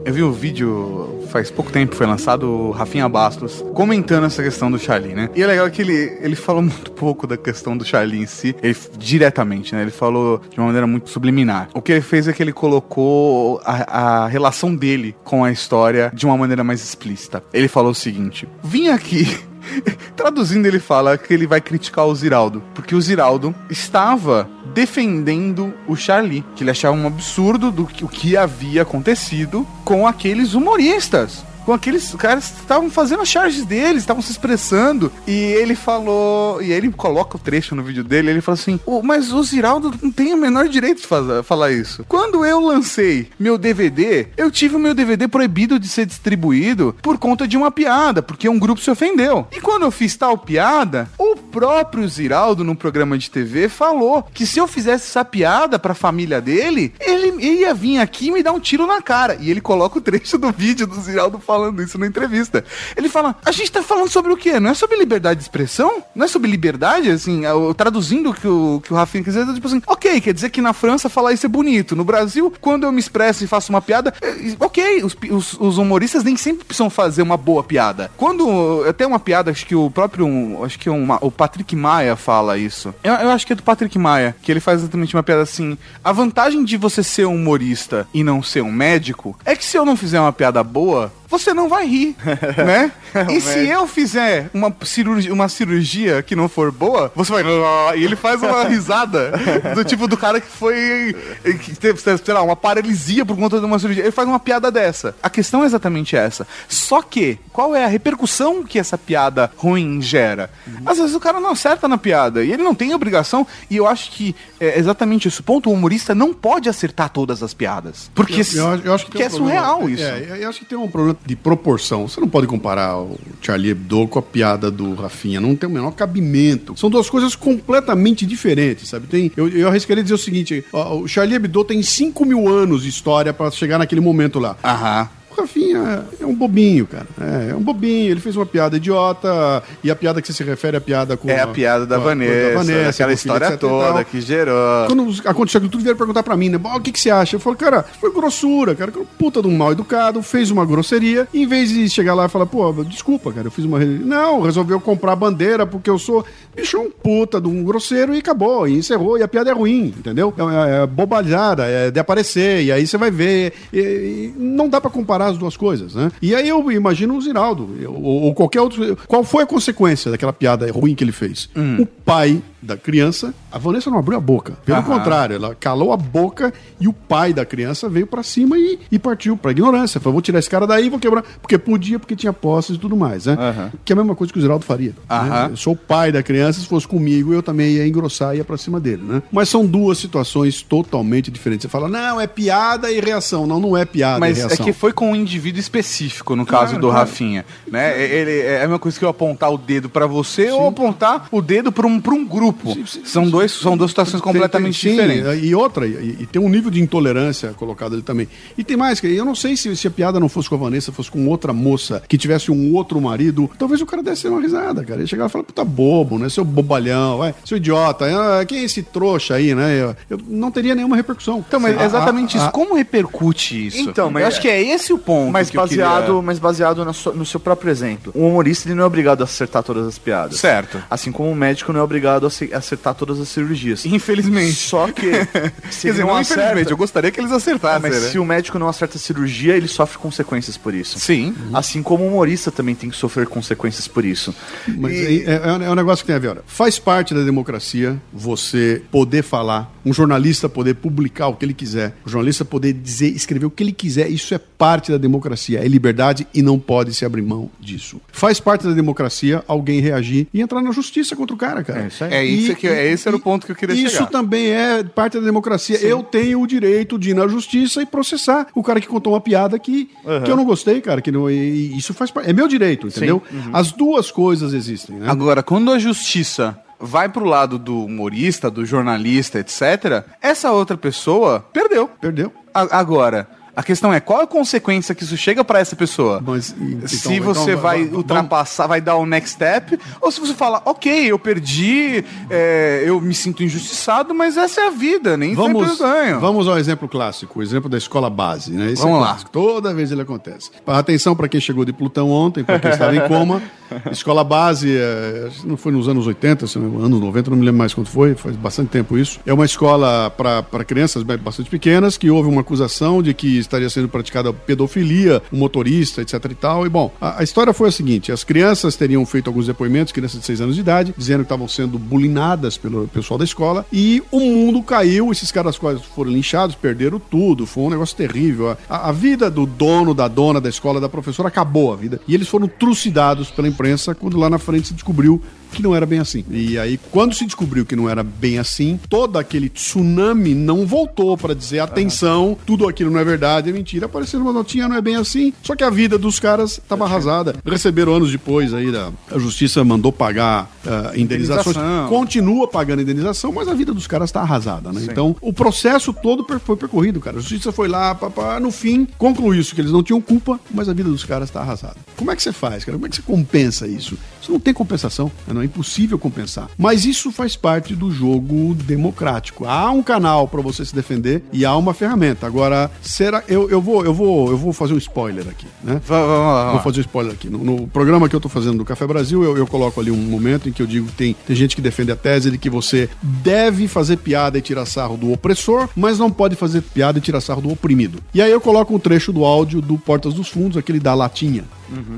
Eu vi o vídeo faz pouco tempo, foi lançado, o Rafinha Bastos, comentando essa questão do Charlie, né? E é legal que ele, ele falou muito pouco da questão do Charlie em si, ele, diretamente, né? Ele falou de uma maneira muito subliminar. O que ele fez é que ele colocou a, a relação dele com a história de uma maneira mais explícita. Ele falou o seguinte: Vim aqui Traduzindo, ele fala que ele vai criticar o Ziraldo, porque o Ziraldo estava defendendo o Charlie, que ele achava um absurdo do que, o que havia acontecido com aqueles humoristas. Com aqueles caras que estavam fazendo as charges deles, estavam se expressando. E ele falou. E ele coloca o trecho no vídeo dele. Ele fala assim: "O- Mas o Ziraldo não tem o menor direito de fazer- falar isso. Quando eu lancei meu DVD, eu tive o meu DVD proibido de ser distribuído por conta de uma piada, porque um grupo se ofendeu. E quando eu fiz tal piada, o próprio Ziraldo, num programa de TV, falou que se eu fizesse essa piada pra família dele, ele ia vir aqui e me dar um tiro na cara. E ele coloca o trecho do vídeo do Ziraldo falando isso na entrevista. Ele fala: A gente tá falando sobre o quê? Não é sobre liberdade de expressão? Não é sobre liberdade? Assim, traduzindo o que o, que o Rafinha quer dizer, tipo assim, ok, quer dizer que na França falar isso é bonito. No Brasil, quando eu me expresso e faço uma piada, é, ok, os, os- os humoristas nem sempre precisam fazer uma boa piada. Quando. Até uma piada, acho que o próprio. Acho que uma- o Patrick Maia fala isso. Eu, eu acho que é do Patrick Maia, que ele faz exatamente uma piada assim. A vantagem de você ser um humorista e não ser um médico é que se eu não fizer uma piada boa, você não vai rir, né? E se eu fizer uma cirurgia, uma cirurgia que não for boa, você vai. E ele faz uma risada do tipo do cara que foi. que teve, sei lá, uma paralisia por conta de uma cirurgia. Ele faz uma piada dessa. A questão é exatamente essa. Só que, qual é a repercussão que essa piada ruim gera? Às vezes o cara não acerta na piada e ele não tem obrigação. E eu acho que é exatamente esse ponto. O humorista não pode acertar todas as piadas. Porque Eu, eu eu acho que, é um problema- surreal isso. É, eu acho que tem um problema de proporção. Você não pode comparar o Charlie Hebdo com a piada do Rafinha. Não tem o menor cabimento. São duas coisas completamente diferentes, sabe? Tem, eu, eu arriscaria dizer o seguinte: ó, o Charlie Hebdo tem 5 mil anos de história pra chegar naquele momento lá. Aham. Rafinha é um bobinho, cara. É, é um bobinho. Ele fez uma piada idiota. E a piada que você se refere é a piada com. É a piada da a- com a Vanessa, aquela filho, história tal. toda que gerou. Quando aconteceu aquilo tudo, vieram perguntar pra mim, né? "Bom, O que, que você acha? Eu falei, cara, foi grossura, cara. que é Puta de um mal educado, fez uma grosseria. E em vez de chegar lá e falar, pô, desculpa, cara, eu fiz uma. Não, resolveu comprar bandeira porque eu sou. Bicho, é um puta de um grosseiro e acabou. E encerrou. E a piada é ruim, entendeu? É, é bobalhada, é de aparecer. E aí você vai ver. E, e não dá pra comparar as duas coisas, né? E aí eu imagino o Ziraldo, eu- ou, ou qualquer outro. Qual foi a consequência daquela piada ruim que ele fez? O pai da criança, a Vanessa não abriu a boca. Pelo Aham. contrário, ela calou a boca e o pai da criança veio pra cima e, e partiu pra ignorância. Falou, vou tirar esse cara daí, vou quebrar. Porque podia, porque tinha posses e tudo mais, né? Aham. Que é a mesma coisa que o Ziraldo faria. né? Eu sou o pai da criança, se fosse comigo, eu também ia engrossar e ia pra cima dele, né? Mas são duas situações totalmente diferentes. Você fala, não, é piada e reação. Não, não é piada Mas e é reação. que foi com um indivíduo específico, no Claro, caso do claro. Rafinha. Né? Ele, é a mesma coisa que eu apontar o dedo pra você ou apontar o dedo pra um, pra um grupo. são, dois, são duas situações completamente Tem- tem- sim, diferentes. E outra, e, e tem um nível de intolerância colocado ali também. E tem mais, que eu não sei se, se a piada não fosse com a Vanessa, fosse com outra moça que tivesse um outro marido, talvez o cara desse uma risada, cara. Ele chegava e falava, puta bobo, né? Seu bobalhão, vai, seu idiota, ah, quem é esse trouxa aí, né? Eu, eu não teria nenhuma repercussão. Então, mas A- é exatamente a- isso. a- Como repercute isso? Então, mas eu acho é- que é esse o ponto. Mas baseado, queria- mas baseado na sua- no seu próprio exemplo. Um humorista ele não é obrigado a acertar todas as piadas. Certo. Assim como um médico não é obrigado a acertar todas as cirurgias. Infelizmente. Só que se Quer dizer, não, não acerta, infelizmente, eu gostaria que eles acertassem. mas né? se o médico não acerta a cirurgia, ele sofre consequências por isso. Sim. Assim como o humorista também tem que sofrer consequências por isso. Mas E- é, é- é um negócio que tem a ver, olha. Faz parte da democracia você poder falar, um jornalista poder publicar o que ele quiser, o jornalista poder dizer, escrever o que ele quiser. Isso é parte da democracia, é liberdade e não pode se abrir mão disso. Faz parte da democracia alguém reagir e entrar na justiça contra o cara, cara. É isso aí. É isso que- é esse era o ponto que eu queria Isso chegar. também é parte da democracia. Eu tenho o direito de ir na justiça e processar o cara que contou uma piada que, que eu não gostei, cara. Que não, e isso faz parte. É meu direito, entendeu? As duas coisas existem, né? Agora, quando a justiça vai pro lado do humorista, do jornalista, etc., essa outra pessoa perdeu. Perdeu. A- agora, a questão é qual a consequência que isso chega pra essa pessoa? Mas, e- se então, você então, vai vamos- ultrapassar, vai dar o next step, ou se você fala, ok, eu perdi, é, eu me sinto injustiçado, mas essa é a vida, nem Vamos, sempre eu ganho. vamos ao exemplo clássico, o exemplo da escola base, né? Esse Vamos é lá. clássico. Toda vez ele acontece. Atenção para quem chegou de Plutão ontem, para quem estava em coma. Escola base, é, acho que não foi nos anos 80, se não- anos 90, não me lembro mais quanto foi, faz bastante tempo isso. É uma escola para crianças bastante pequenas que houve uma acusação de que estaria sendo praticada pedofilia, um motorista, etc e tal. E bom, a, a história foi a seguinte: as crianças teriam feito alguns depoimentos, crianças de 6 anos de idade, dizendo que estavam sendo bulinadas pelo pessoal da escola, e o mundo caiu, esses caras quase foram linchados, perderam tudo, foi um negócio terrível. A, a vida do dono, da dona da escola, da professora, acabou a vida. E eles foram trucidados pela imprensa quando lá na frente se descobriu que não era bem assim. E aí, quando se descobriu que não era bem assim, todo aquele tsunami não voltou para dizer atenção, tudo aquilo não é verdade, é mentira. Apareceu uma notinha, não é bem assim. Só que a vida dos caras estava arrasada. Receberam anos depois aí, da, a justiça mandou pagar ah, indenizações. Indenização. Continua pagando indenização, mas a vida dos caras está arrasada, né? Então, o processo todo foi percorrido, cara. A justiça foi lá, no fim, concluiu isso, que eles não tinham culpa, mas a vida dos caras está arrasada. Como é que você faz, cara? Como é que você compensa isso? Isso não tem compensação. né? É impossível compensar. Mas isso faz parte do jogo democrático. Há um canal para você se defender e há uma ferramenta. Agora, será eu, eu vou eu vou eu vou fazer um spoiler aqui, né? Vamos lá. Vou fazer um spoiler aqui. No, no programa que eu tô fazendo do Café Brasil, eu, eu coloco ali um momento em que eu digo que tem, tem gente que defende a tese de que você deve fazer piada e tirar sarro do opressor, mas não pode fazer piada e tirar sarro do oprimido. E aí eu coloco um trecho do áudio do Portas dos Fundos, aquele da latinha.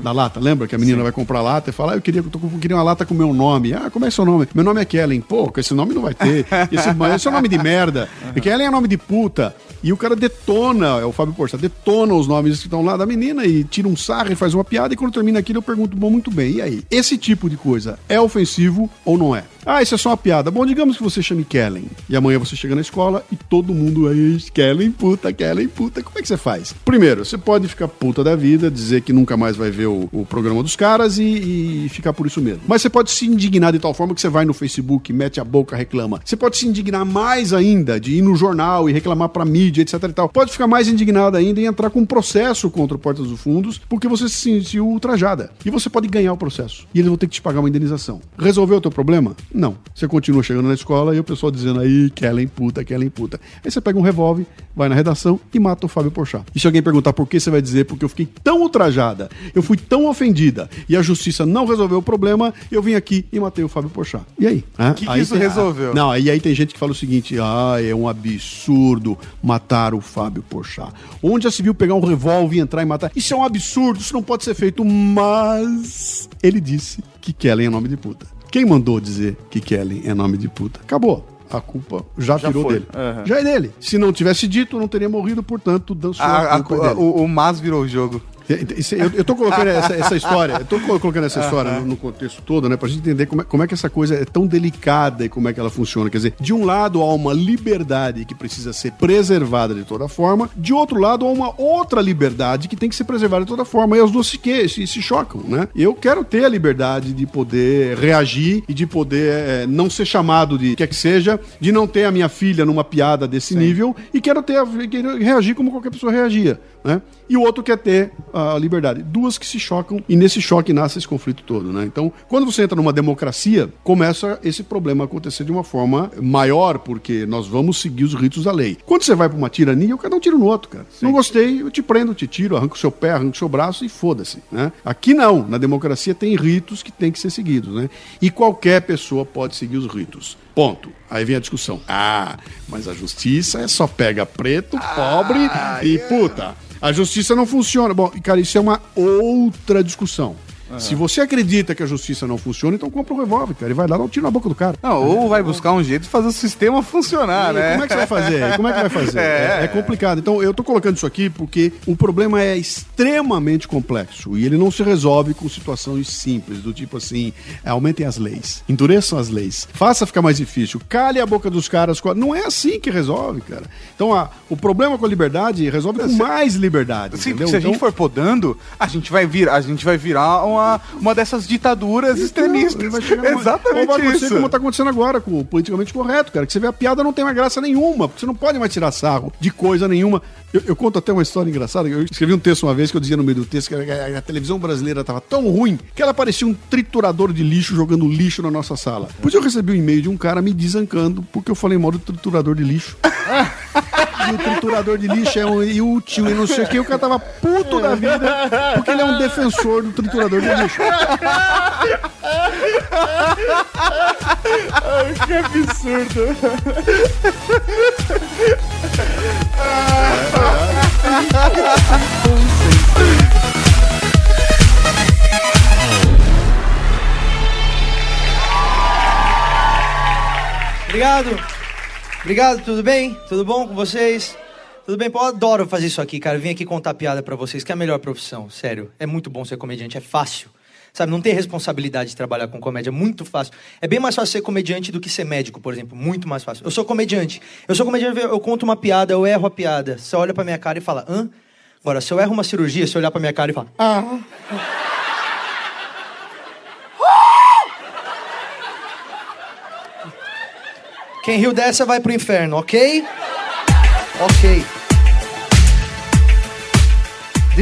Da lata, lembra que a menina vai comprar lata e fala: ah, Eu queria, eu tô com- queria uma lata com meu nome. Ah, como é seu nome? Meu nome é Kellen. Pô, esse nome não vai ter. Esse, esse é nome de merda. E Kellen é nome de puta. E o cara detona, é o Fábio Porchat, detona os nomes que estão lá da menina e tira um sarro e faz uma piada. E quando termina aquilo, eu pergunto: Bom, muito bem, e aí? Esse tipo de coisa é ofensivo ou não é? Ah, isso é só uma piada. Bom, digamos que você chame Kellen. E amanhã você chega na escola e todo mundo aí, Kellen, puta, Kellen, puta. Como é que você faz? Primeiro, você pode ficar puta da vida, dizer que nunca mais vai ver o, o programa dos caras e, e ficar por isso mesmo. Mas você pode se indignar de tal forma que você vai no Facebook, mete a boca, reclama. Você pode se indignar mais ainda de ir no jornal e reclamar pra mídia, etc e tal. Pode ficar mais indignado ainda e entrar com um processo contra o Portas dos Fundos porque você se sentiu ultrajada. E você pode ganhar o processo. E eles vão ter que te pagar uma indenização. Resolveu o teu problema? Não. Você continua chegando na escola e o pessoal dizendo aí, Kellen puta, Kellen puta. Aí você pega um revólver, vai na redação e mata o Fábio Porchat. E se alguém perguntar por que, você vai dizer porque eu fiquei tão ultrajada, eu fui tão ofendida e a justiça não resolveu o problema, eu vim aqui e matei o Fábio Porchat. E aí? O que que isso resolveu? Não, e aí tem gente que fala o seguinte: ah, é um absurdo matar o Fábio Porchat. Onde já se viu pegar um revólver e entrar e matar? Isso é um absurdo, isso não pode ser feito, mas ele disse que Kellen é nome de puta. Quem mandou dizer que Kellen é nome de puta? Acabou. A culpa já, Já tirou foi. dele. Aham. Já é dele. Se não tivesse dito, não teria morrido, portanto, dançou A- a, a- é dele. o, o Mas virou o jogo. Isso- Eu, eu tô colocando essa, essa história, eu tô colo- colocando essa história no, no contexto todo, né, pra gente entender como é, como é que essa coisa é tão delicada e como é que ela funciona. Quer dizer, de um lado há uma liberdade que precisa ser preservada de toda forma, de outro lado há uma outra liberdade que tem que ser preservada de toda forma, e as duas se, que, se, se chocam, né? Eu quero ter a liberdade de poder reagir e de poder eh, não ser chamado de quer que seja, de não ter a minha filha numa piada desse nível, e quero ter a, reagir como qualquer pessoa reagia, né? E o outro quer ter a liberdade. Duas que se chocam e nesse choque nasce esse conflito todo, né? Então, quando você entra numa democracia, começa esse problema a acontecer de uma forma maior, porque nós vamos seguir os ritos da lei. Quando você vai pra uma tirania, cada um tira no outro, cara. Não gostei, eu te prendo, te tiro, arranco o seu pé, arranco o seu braço e foda-se, né? Aqui não, na democracia tem ritos que tem que ser seguidos, né? E qualquer pessoa pode seguir os ritos. Ponto. Aí vem a discussão. Ah, mas a justiça é só pega preto, pobre e puta. A justiça não funciona. Bom, cara, isso é uma outra discussão. Se você acredita que a justiça não funciona, então compra um revólver, cara, e vai lá dar um tiro na boca do cara. Não, ou vai buscar um jeito de fazer o sistema funcionar, E né? Como é que você vai fazer? Como é que vai fazer? É, é complicado. Então, eu tô colocando isso aqui porque o problema é extremamente complexo e ele não se resolve com situações simples, do tipo assim, aumentem as leis, endureçam as leis, faça ficar mais difícil, cale a boca dos caras. Não é assim que resolve, cara. Então, a- o problema com a liberdade resolve com mais liberdade, Sim, entendeu? se a Então- gente for podando, a gente vai vir, a gente vai virar uma, uma dessas ditaduras extremistas. Então, numa- Exatamente Ou vai acontecer isso. como tá acontecendo agora com o politicamente correto, cara. Que você vê a piada não tem mais graça nenhuma, porque você não pode mais tirar sarro de coisa nenhuma. Eu, eu conto até uma história engraçada. Eu escrevi um texto uma vez que eu dizia no meio do texto que a, a- a televisão brasileira tava tão ruim que ela parecia um triturador de lixo jogando lixo na nossa sala. Pois eu recebi um e-mail de um cara me desancando porque eu falei mal do triturador de lixo. E o triturador de lixo é um inútil e não sei o que. O cara tava puto da vida porque ele é um defensor do triturador de lixo. Que absurdo. Obrigado. Obrigado, tudo bem? Tudo bom com vocês? Tudo bem? Eu adoro fazer isso aqui, cara. Vim aqui contar piada pra vocês, que é a melhor profissão, sério. É muito bom ser comediante, é fácil. Sabe, não tem responsabilidade de trabalhar com comédia, é muito fácil. É bem mais fácil ser comediante do que ser médico, por exemplo, muito mais fácil. Eu sou comediante. Eu sou comediante, eu conto uma piada, eu erro a piada. Você olha pra minha cara e fala, hã? Agora, se eu erro uma cirurgia, você olhar pra minha cara e falar, ah. Quem riu dessa vai pro inferno, ok? Ok.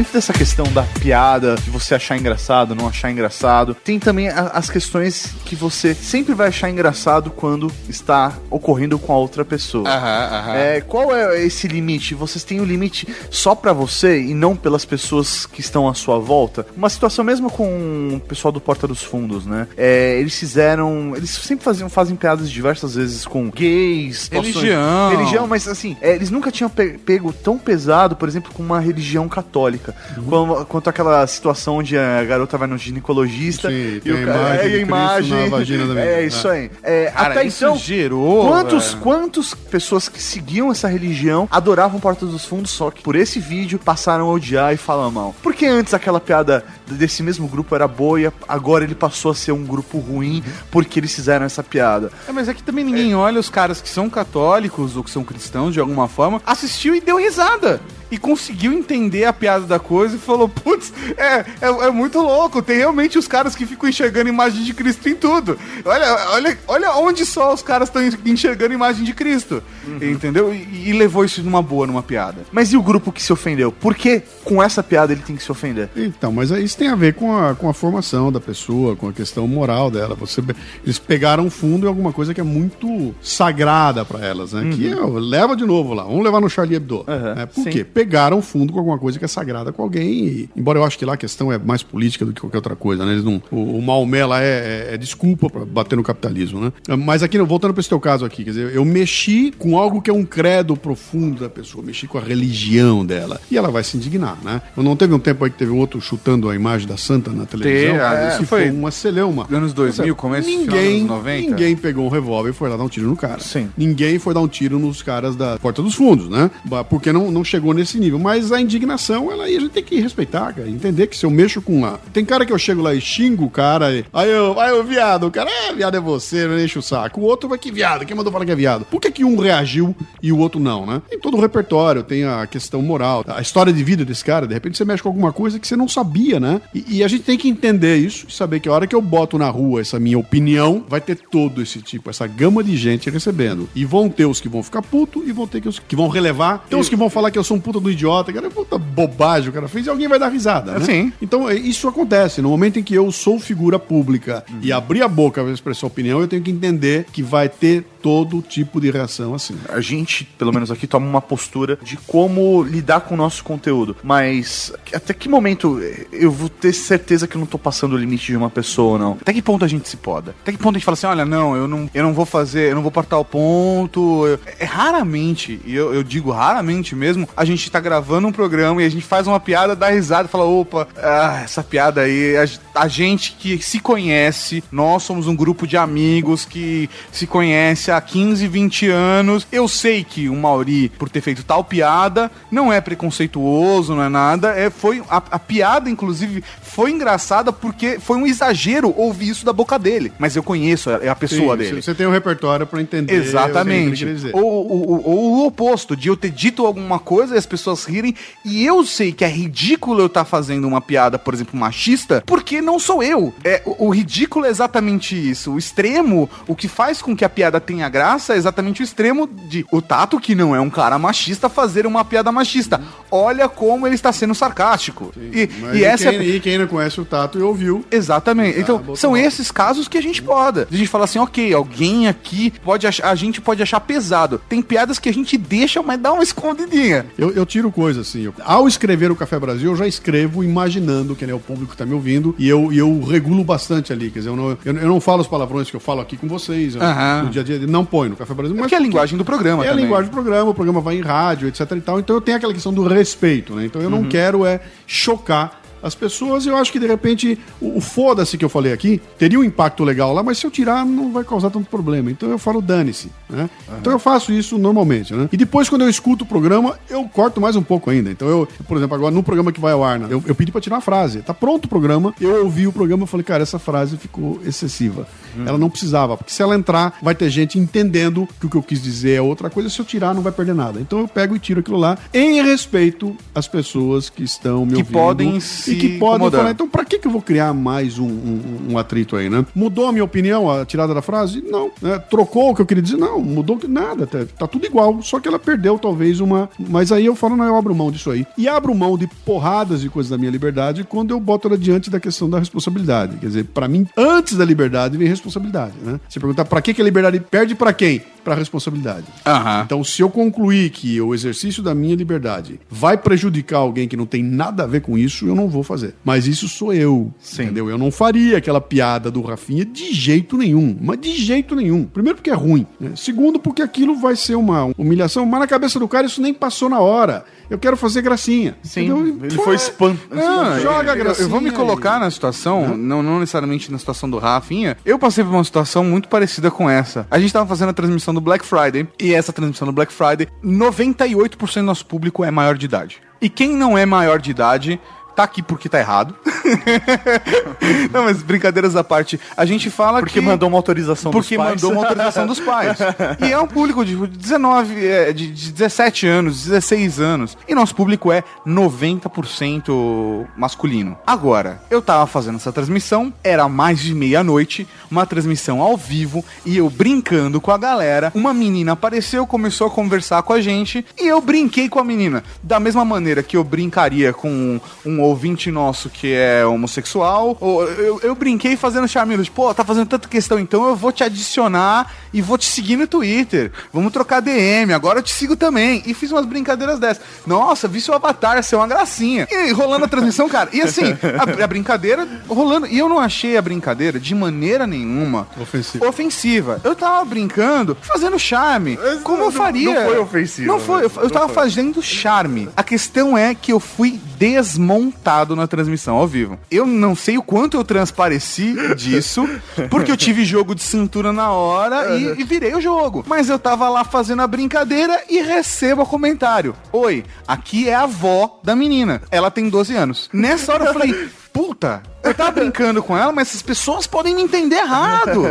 Dentro dessa questão da piada, de você achar engraçado, não achar engraçado, tem também a- as questões que você sempre vai achar engraçado quando está ocorrendo com a outra pessoa. Aham, aham. É, qual é esse limite? Vocês têm o limite só pra você e não pelas pessoas que estão à sua volta? Uma situação mesmo com o pessoal do Porta dos Fundos, né? É, eles fizeram. Eles sempre faziam, fazem piadas diversas vezes com gays, Religião. Religião, mas assim, é, eles nunca tinham pe- pego tão pesado, por exemplo, com uma religião católica. Uhum. Quando- quanto aquela situação onde a garota vai no ginecologista Sim, e o cara- imagem é, e a imagem. menina. É isso aí. É, Cara, até isso então, gerou, quantos, velho. quantas pessoas que seguiam essa religião adoravam Porta dos Fundos, só que por esse vídeo passaram a odiar e falar mal? Porque antes aquela piada desse mesmo grupo era boa e agora ele passou a ser um grupo ruim porque eles fizeram essa piada. É, mas é que também ninguém olha os caras que são católicos ou que são cristãos de alguma forma, assistiu e deu risada. E conseguiu entender a piada da coisa e falou: putz, é, é, é muito louco. Tem realmente os caras que ficam enxergando imagem de Cristo em tudo. Olha, olha, olha onde só os caras estão enxergando imagem de Cristo. Entendeu? E, e levou isso numa boa, numa piada. Mas e o grupo que se ofendeu? Por que com essa piada ele tem que se ofender? Então, mas isso tem a ver com a, com a formação da pessoa, com a questão moral dela. Você, eles pegaram fundo em alguma coisa que é muito sagrada pra elas, né? Que é, leva de novo lá, vamos levar no Charlie Hebdo. né? Por sim. quê? Pegaram fundo com alguma coisa que é sagrada com alguém. E, embora eu acho que lá a questão é mais política do que qualquer outra coisa, né? Eles não, o, o Maomé lá é, é- é desculpa pra bater no capitalismo, né? Mas aqui, voltando pra esse teu caso aqui, quer dizer, eu mexi com algo que é um credo profundo da pessoa, mexi com a religião dela. E ela vai se indignar, né? Não teve um tempo aí que teve um outro chutando a imagem da santa na televisão? Teve, ah, É, isso foi uma celeuma. anos 2000, começo, final dos ninguém, anos 90. Ninguém pegou um revólver e foi lá dar um tiro no cara. Sim. Ninguém foi dar um tiro nos caras da Porta dos Fundos, né? Porque não, não chegou nesse nível. Mas a indignação, ela aí a gente tem que respeitar, cara. Entender que se eu mexo com lá. Tem cara que eu chego lá e xingo o cara. Aí eu, aí eu, viado, o cara, é, viado é você, não enche o saco. O outro vai que viado, quem mandou falar que é viado? Por que, que um reagiu e o outro não, né? Tem todo o repertório, tem a questão moral, a história de vida desse cara. De repente você mexe com alguma coisa que você não sabia, né? E, e a gente tem que entender isso e saber que a hora que eu boto na rua essa minha opinião, vai ter todo esse tipo, essa gama de gente recebendo. E vão ter os que vão ficar puto e vão ter os que vão relevar. Tem os que vão falar que eu sou um puta do idiota, cara, puta bobagem o cara fez e alguém vai dar risada, né? Sim. Então, é, isso acontece. No momento em que eu sou figura pública e abrir a boca para expressar opinião, eu tenho que entender que vai ter todo tipo de reação assim. A gente, pelo menos aqui, toma uma postura de como lidar com o nosso conteúdo. Mas até que momento eu vou ter certeza que eu não tô passando o limite de uma pessoa ou não? Até que ponto a gente se poda? Até que ponto a gente fala assim, olha, não, eu não, eu não vou fazer, eu não vou portar o ponto. Eu- é raramente, e eu, eu digo raramente mesmo, a gente tá gravando um programa e a gente faz uma piada, dá risada fala, opa, ah, essa piada aí, a, a gente que se conhece, nós somos um grupo de amigos que se conhece há 15, 20 anos. Eu sei que o Mauri, por ter feito tal piada, não é preconceituoso, não é nada. É, foi a, a piada, inclusive, foi engraçada porque foi um exagero ouvir isso da boca dele. Mas eu conheço a, a pessoa Sim, dele. Você tem um repertório para entender. Exatamente. que. Ou, ou- ou- o oposto, de eu ter dito alguma coisa e as pessoas rirem, e eu sei que é ridículo eu estar fazendo uma piada, por exemplo, machista, porque não sou eu. É, o, o ridículo é exatamente isso. O extremo, o que faz com que a piada tenha graça é exatamente o extremo de o Tato, que não é um cara machista, fazer uma piada machista. Olha como ele está sendo sarcástico. E, Mas e essa é quem, e quem não conhece o Tato e ouviu. Exatamente. Tá, então, são mal. esses casos que a gente pode. A gente fala assim, ok, alguém aqui pode achar, a gente pode achar pesado. Tem piadas que a gente deixa, mas dá uma escondidinha. Eu, eu tiro coisa assim. eu- ao escrever o Café Brasil, eu já escrevo imaginando quem é o público que tá me ouvindo. E eu, e eu regulo bastante ali. Quer dizer, eu não, eu, eu não falo os palavrões que eu falo aqui com vocês. eu- no dia a dia. Não ponho no Café Brasil. Porque é a linguagem do programa É a também. linguagem do programa, o programa vai em rádio, etc e tal. Então eu tenho aquela questão do respeito, né? Então eu Uhum. não quero é chocar as pessoas. Eu acho que de repente o, o foda-se que eu falei aqui teria um impacto legal lá, mas se eu tirar não vai causar tanto problema. Então eu falo dane-se, né? Então eu faço isso normalmente, né? E depois quando eu escuto o programa, eu corto mais um pouco ainda. Então eu, por exemplo, agora no programa que vai ao ar, né, eu, eu pedi pra tirar a frase. Tá pronto o programa, eu ouvi o programa e falei, cara, essa frase ficou excessiva. Ela não precisava, porque se ela entrar, vai ter gente entendendo que o que eu quis dizer é outra coisa. Se eu tirar, não vai perder nada. Então eu pego e tiro aquilo lá em respeito às pessoas que estão me Que ouvindo podem e se e que podem falar, então pra que, que eu vou criar mais um, um- um atrito aí, né? Mudou a minha opinião, a tirada da frase? Não. né? Trocou o que eu queria dizer? Não, mudou nada, tá, tá tudo igual, só que ela perdeu talvez uma... Mas aí eu falo, não, eu abro mão disso aí. E abro mão de porradas e coisas da minha liberdade quando eu boto ela diante da questão da responsabilidade. Quer dizer, pra mim, antes da liberdade vem responsabilidade, né? Você perguntar pra que, que a liberdade perde pra quem? Pra responsabilidade. Aham. Então, se eu concluir que o exercício da minha liberdade vai prejudicar alguém que não tem nada a ver com isso, eu não vou fazer. Mas isso sou eu. Entendeu? Eu não faria aquela piada do Rafinha de jeito nenhum. Mas de jeito nenhum. Primeiro, porque é ruim. né? Segundo, porque aquilo vai ser uma humilhação. Mas na cabeça do cara, isso nem passou na hora. Eu quero fazer gracinha. Sim, Entendeu? ele foi spam. Não, joga a eu, eu gracinha vou me colocar na situação, não, não necessariamente na situação do Rafinha. Eu passei por uma situação muito parecida com essa. A gente tava fazendo a transmissão do Black Friday, e essa transmissão do Black Friday, 98% do nosso público é maior de idade. E quem não é maior de idade, tá aqui porque tá errado. não, mas brincadeiras à parte. A gente fala Porque que... mandou uma autorização Porque dos pais. mandou uma autorização dos pais. E é um público de 19, é, de de 17 anos, 16 anos. E nosso público é 90% masculino. Agora, eu tava fazendo essa transmissão, era mais de meia-noite, uma transmissão ao vivo, e eu brincando com a galera. Uma menina apareceu, começou a conversar com a gente, e eu brinquei com a menina. Da mesma maneira que eu brincaria com um ouvinte nosso que é homossexual, ou eu, eu brinquei fazendo charminho, tipo, pô, tá fazendo tanta questão, então eu vou te adicionar e vou te seguir no Twitter. Vamos trocar DM, agora eu te sigo também. E fiz umas brincadeiras dessas. Nossa, vi seu avatar, você é uma gracinha. E rolando a transmissão, cara. E assim, a, a brincadeira rolando. E eu não achei a brincadeira de maneira nenhuma Ofensiva. ofensiva. Eu tava brincando, fazendo charme. Mas como não- eu faria. não foi ofensivo, Não foi, eu, né? eu Não tava foi. fazendo charme. A questão é que eu fui desmontado na transmissão ao vivo. Eu não sei o quanto eu transpareci disso, porque eu tive jogo de cintura na hora e, e virei o jogo. Mas eu tava lá fazendo a brincadeira e recebo o comentário. Oi, aqui é a avó da menina. Ela tem 12 anos. Nessa hora eu falei, puta, eu tava brincando com ela, mas essas pessoas podem me entender errado.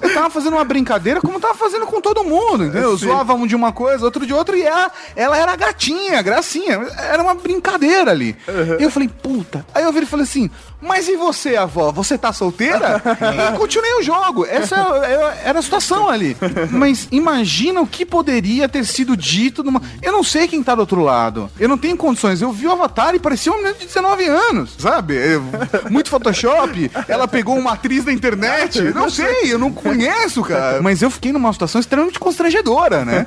Eu tava fazendo uma brincadeira como eu tava fazendo com todo mundo, entendeu? Eu zoava um de uma coisa, outro de outra, e ela, ela era gatinha, gracinha. Era uma brincadeira ali. E eu falei, puta. Aí eu vi e falei assim, mas e você, avó? Você tá solteira? E continuei o jogo. Essa é- era a situação ali. Mas imagina o que poderia ter sido dito numa. Eu não sei quem tá do outro lado. Eu não tenho condições. Eu vi o Avatar e parecia um menino de 19 anos, sabe? Eu- muito Photoshop. Ela pegou uma atriz da internet. Não sei, eu não conheço, cara. Mas eu fiquei numa situação extremamente constrangedora, né?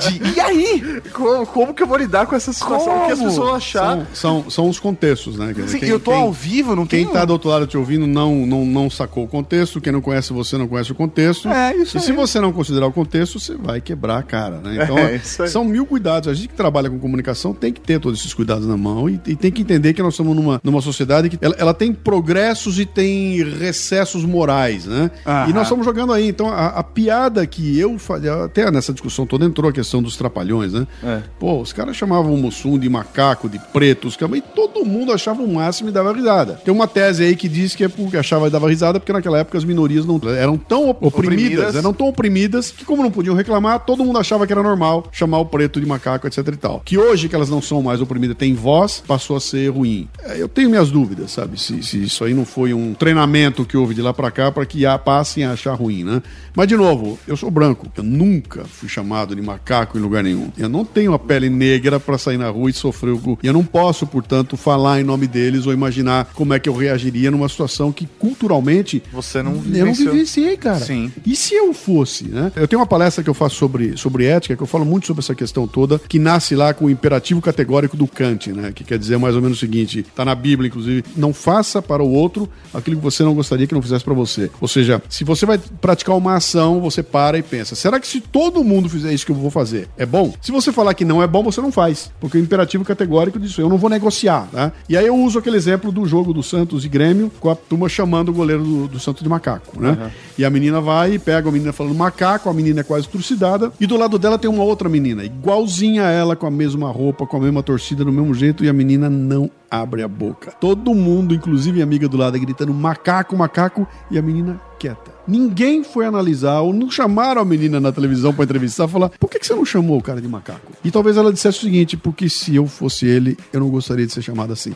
De, e aí? Como, como que eu vou lidar com essa situação? O que as Como? pessoas vão achar? São, são, são os contextos, né? Quer dizer, Assim, eu tô ao vivo, não Quem tenho... tá do outro lado te ouvindo não, não, não sacou o contexto. Quem não conhece você não conhece o contexto. É, isso E se aí. você não considerar o contexto, você vai quebrar a cara, né? Então, É, isso aí. são mil cuidados. A gente que trabalha com comunicação tem que ter todos esses cuidados na mão e, e tem que entender que nós estamos numa, numa sociedade que ela, ela tem progressos e tem recessos morais, né? Aham. E nós estamos jogando aí. Então, a, a piada que eu fazia, até nessa discussão toda entrou a questão dos trapalhões, né? É. Pô, os caras chamavam o Mussum de macaco, de preto, os caras, e todo mundo achava o máximo e dava risada. Tem uma tese aí que diz que é porque achava e dava risada porque naquela época as minorias não eram tão op- oprimidas, Oprimidas. eram tão oprimidas que como não podiam reclamar, todo mundo achava que era normal chamar o preto de macaco, etc e tal. Que hoje que elas não são mais oprimidas, tem voz, passou a ser ruim. É, Eu tenho minhas dúvidas, sabe? Se, se isso aí não foi um treinamento que houve de lá pra cá para que a passem a achar ruim, né? Mas de novo, eu sou branco. Eu nunca fui chamado de macaco em lugar nenhum. Eu não tenho a pele negra pra sair na rua e sofrer o. E eu não posso, portanto, falar em nome deles ou imaginar como é que eu reagiria numa situação que culturalmente Você não eu não vivenciou. vivenciei, cara. Sim. E se eu fosse, né? Eu tenho uma palestra que eu faço sobre, sobre ética, que eu falo muito sobre essa questão toda, que nasce lá com o imperativo categórico do Kant, né? Que quer dizer mais ou menos o seguinte, tá na Bíblia, inclusive, não faça para o outro aquilo que você não gostaria que não fizesse para você. Ou seja, se você vai praticar uma ação, você para e pensa, será que se todo mundo fizer isso que eu vou fazer, é bom? Se você falar que não é bom, você não faz. Porque o imperativo categórico disso, eu não vou negociar, né? E aí eu uso aquele exemplo do jogo do Santos e Grêmio, com a turma chamando o goleiro do, do Santos de macaco, né? E a menina vai e pega a menina falando macaco, a menina é quase trucidada, e do lado dela tem uma outra menina, igualzinha a ela, com a mesma roupa, com a mesma torcida, do mesmo jeito, e a menina não abre a boca. Todo mundo, inclusive a amiga do lado, gritando macaco, macaco, e a menina quieta. Ninguém foi analisar ou não chamaram a menina na televisão pra entrevistar e falar: por que, que você não chamou o cara de macaco? E talvez ela dissesse o seguinte: porque se eu fosse ele, eu não gostaria de ser chamado assim.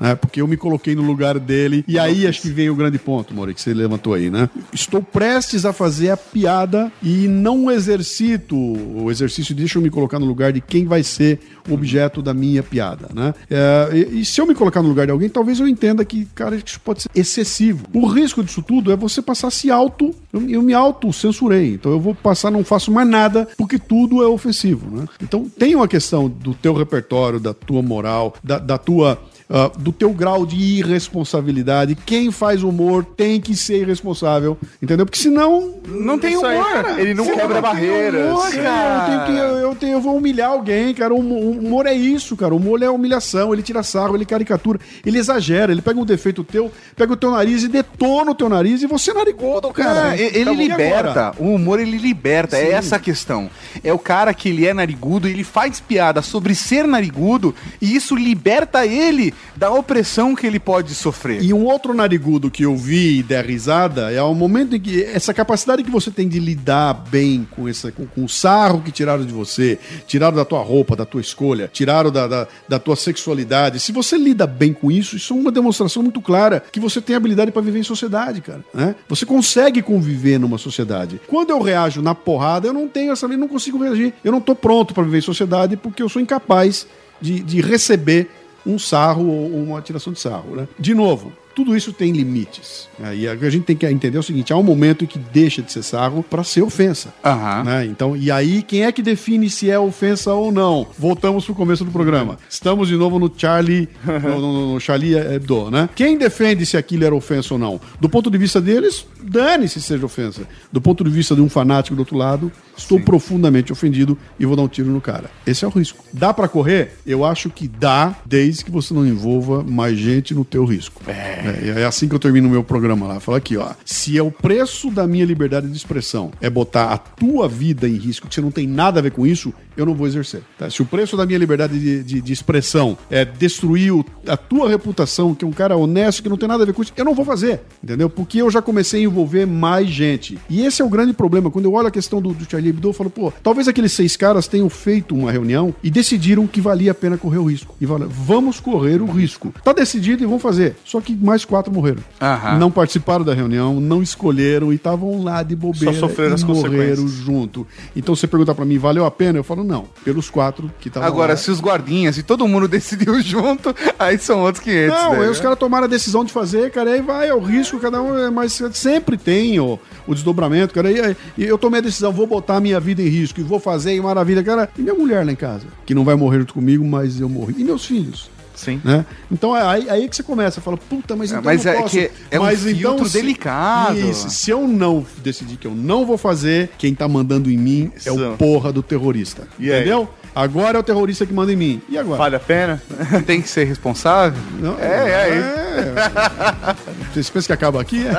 Né? Porque eu me coloquei no lugar dele. E aí acho que vem o grande ponto, Mori, que você levantou aí, né? Estou prestes a fazer a piada e não exercito o exercício, deixa eu me colocar no lugar de quem vai ser o objeto da minha piada, né? É, e, e se eu me colocar no lugar de alguém, talvez eu entenda que, cara, isso pode ser excessivo. O risco disso tudo é você passar a se auto. Eu, eu me auto-censurei. Então eu vou passar, não faço mais nada, porque tudo é ofensivo, né? Então tem uma questão do teu repertório, da tua moral, da, da tua. Ah, do teu grau de irresponsabilidade. Quem faz humor tem que ser irresponsável, entendeu? Porque senão. Não tem aí, humor. cara. Ele não quebra não tem barreiras. humor, cara. Eu, tenho que, eu, eu tenho- eu vou humilhar alguém, cara. O humor, o humor é isso, cara. O humor é humilhação. Ele tira sarro, ele caricatura, ele exagera. Ele pega um defeito teu, pega o teu nariz e detona o teu nariz e você é narigudo, cara. É, ele Tá liberta. O humor ele liberta. É Sim. essa a questão. É o cara que ele é narigudo, ele faz piada sobre ser narigudo e isso liberta ele da opressão que ele pode sofrer. E um outro narigudo que eu vi e der risada é o momento em que essa capacidade que você tem de lidar bem com, essa, com, com o sarro que tiraram de você, tiraram da tua roupa, da tua escolha, tiraram da, da, da tua sexualidade. Se você lida bem com isso, isso é uma demonstração muito clara que você tem habilidade para viver em sociedade, cara. Né? Você consegue conviver numa sociedade. Quando eu reajo na porrada, eu não tenho essa não consigo reagir. Eu não tô pronto para viver em sociedade porque eu sou incapaz de, de receber um sarro ou uma tiração de sarro. Né? De novo, tudo isso tem limites. né? E a a gente tem que entender o seguinte: há um momento em que deixa de ser sarro para ser ofensa. Aham. né? Então, e aí, quem é que define se é ofensa ou não? Voltamos pro começo do programa. Estamos de novo no Charlie, no, no- no Charlie Hebdo, né? Quem defende se aquilo era ofensa ou não? Do ponto de vista deles, dane-se se seja ofensa. Do ponto de vista de um fanático do outro lado, estou profundamente ofendido e vou dar um tiro no cara. Esse é o risco. Dá para correr? Eu acho que dá, desde que você não envolva mais gente no teu risco. É. É, assim que eu termino o meu programa lá. Fala aqui, ó. Se é o preço da minha liberdade de expressão é botar a tua vida em risco, que você não tem nada a ver com isso, eu não vou exercer. tá? Se o preço da minha liberdade de, de- de expressão é destruir o- a tua reputação, que é um cara honesto, que não tem nada a ver com isso, eu não vou fazer. Entendeu? Porque eu já comecei a envolver mais gente. E esse é o grande problema. Quando eu olho a questão do, do Charlie Hebdo, eu falo, pô, talvez aqueles seis caras tenham feito uma reunião e decidiram que valia a pena correr o risco. E falaram, vamos correr o risco. Tá decidido e vão fazer. Só que mais quatro morreram. Aham. Não participaram da reunião, não escolheram e estavam lá de bobeira Só sofreram e as morreram junto. Então você pergunta pra mim, valeu a pena? Eu falo, não. Pelos quatro que estavam Agora, lá. se os guardinhas e todo mundo decidiu junto, aí são outros 500. Não, né? aí os caras tomaram a decisão de fazer, cara, aí vai, é o risco, cada um, é, mas sempre tem o, o desdobramento, cara, e, aí- e eu tomei a decisão, vou botar a minha vida em risco e vou fazer, e maravilha, cara, e minha mulher lá em casa, que não vai morrer junto comigo, mas eu morri, e meus filhos. Sim. Né? Então é aí, aí que você começa, fala, puta, mas É, então mas eu não é posso. que é um filtro delicado. Isso, se eu não decidir que eu não vou fazer, quem tá mandando em mim é Isso. o porra do terrorista. E aí? entendeu? Agora é o terrorista que manda em mim. E agora? Vale a pena? Tem que ser responsável. Não, É, é, é. Vocês pensam que acaba aqui?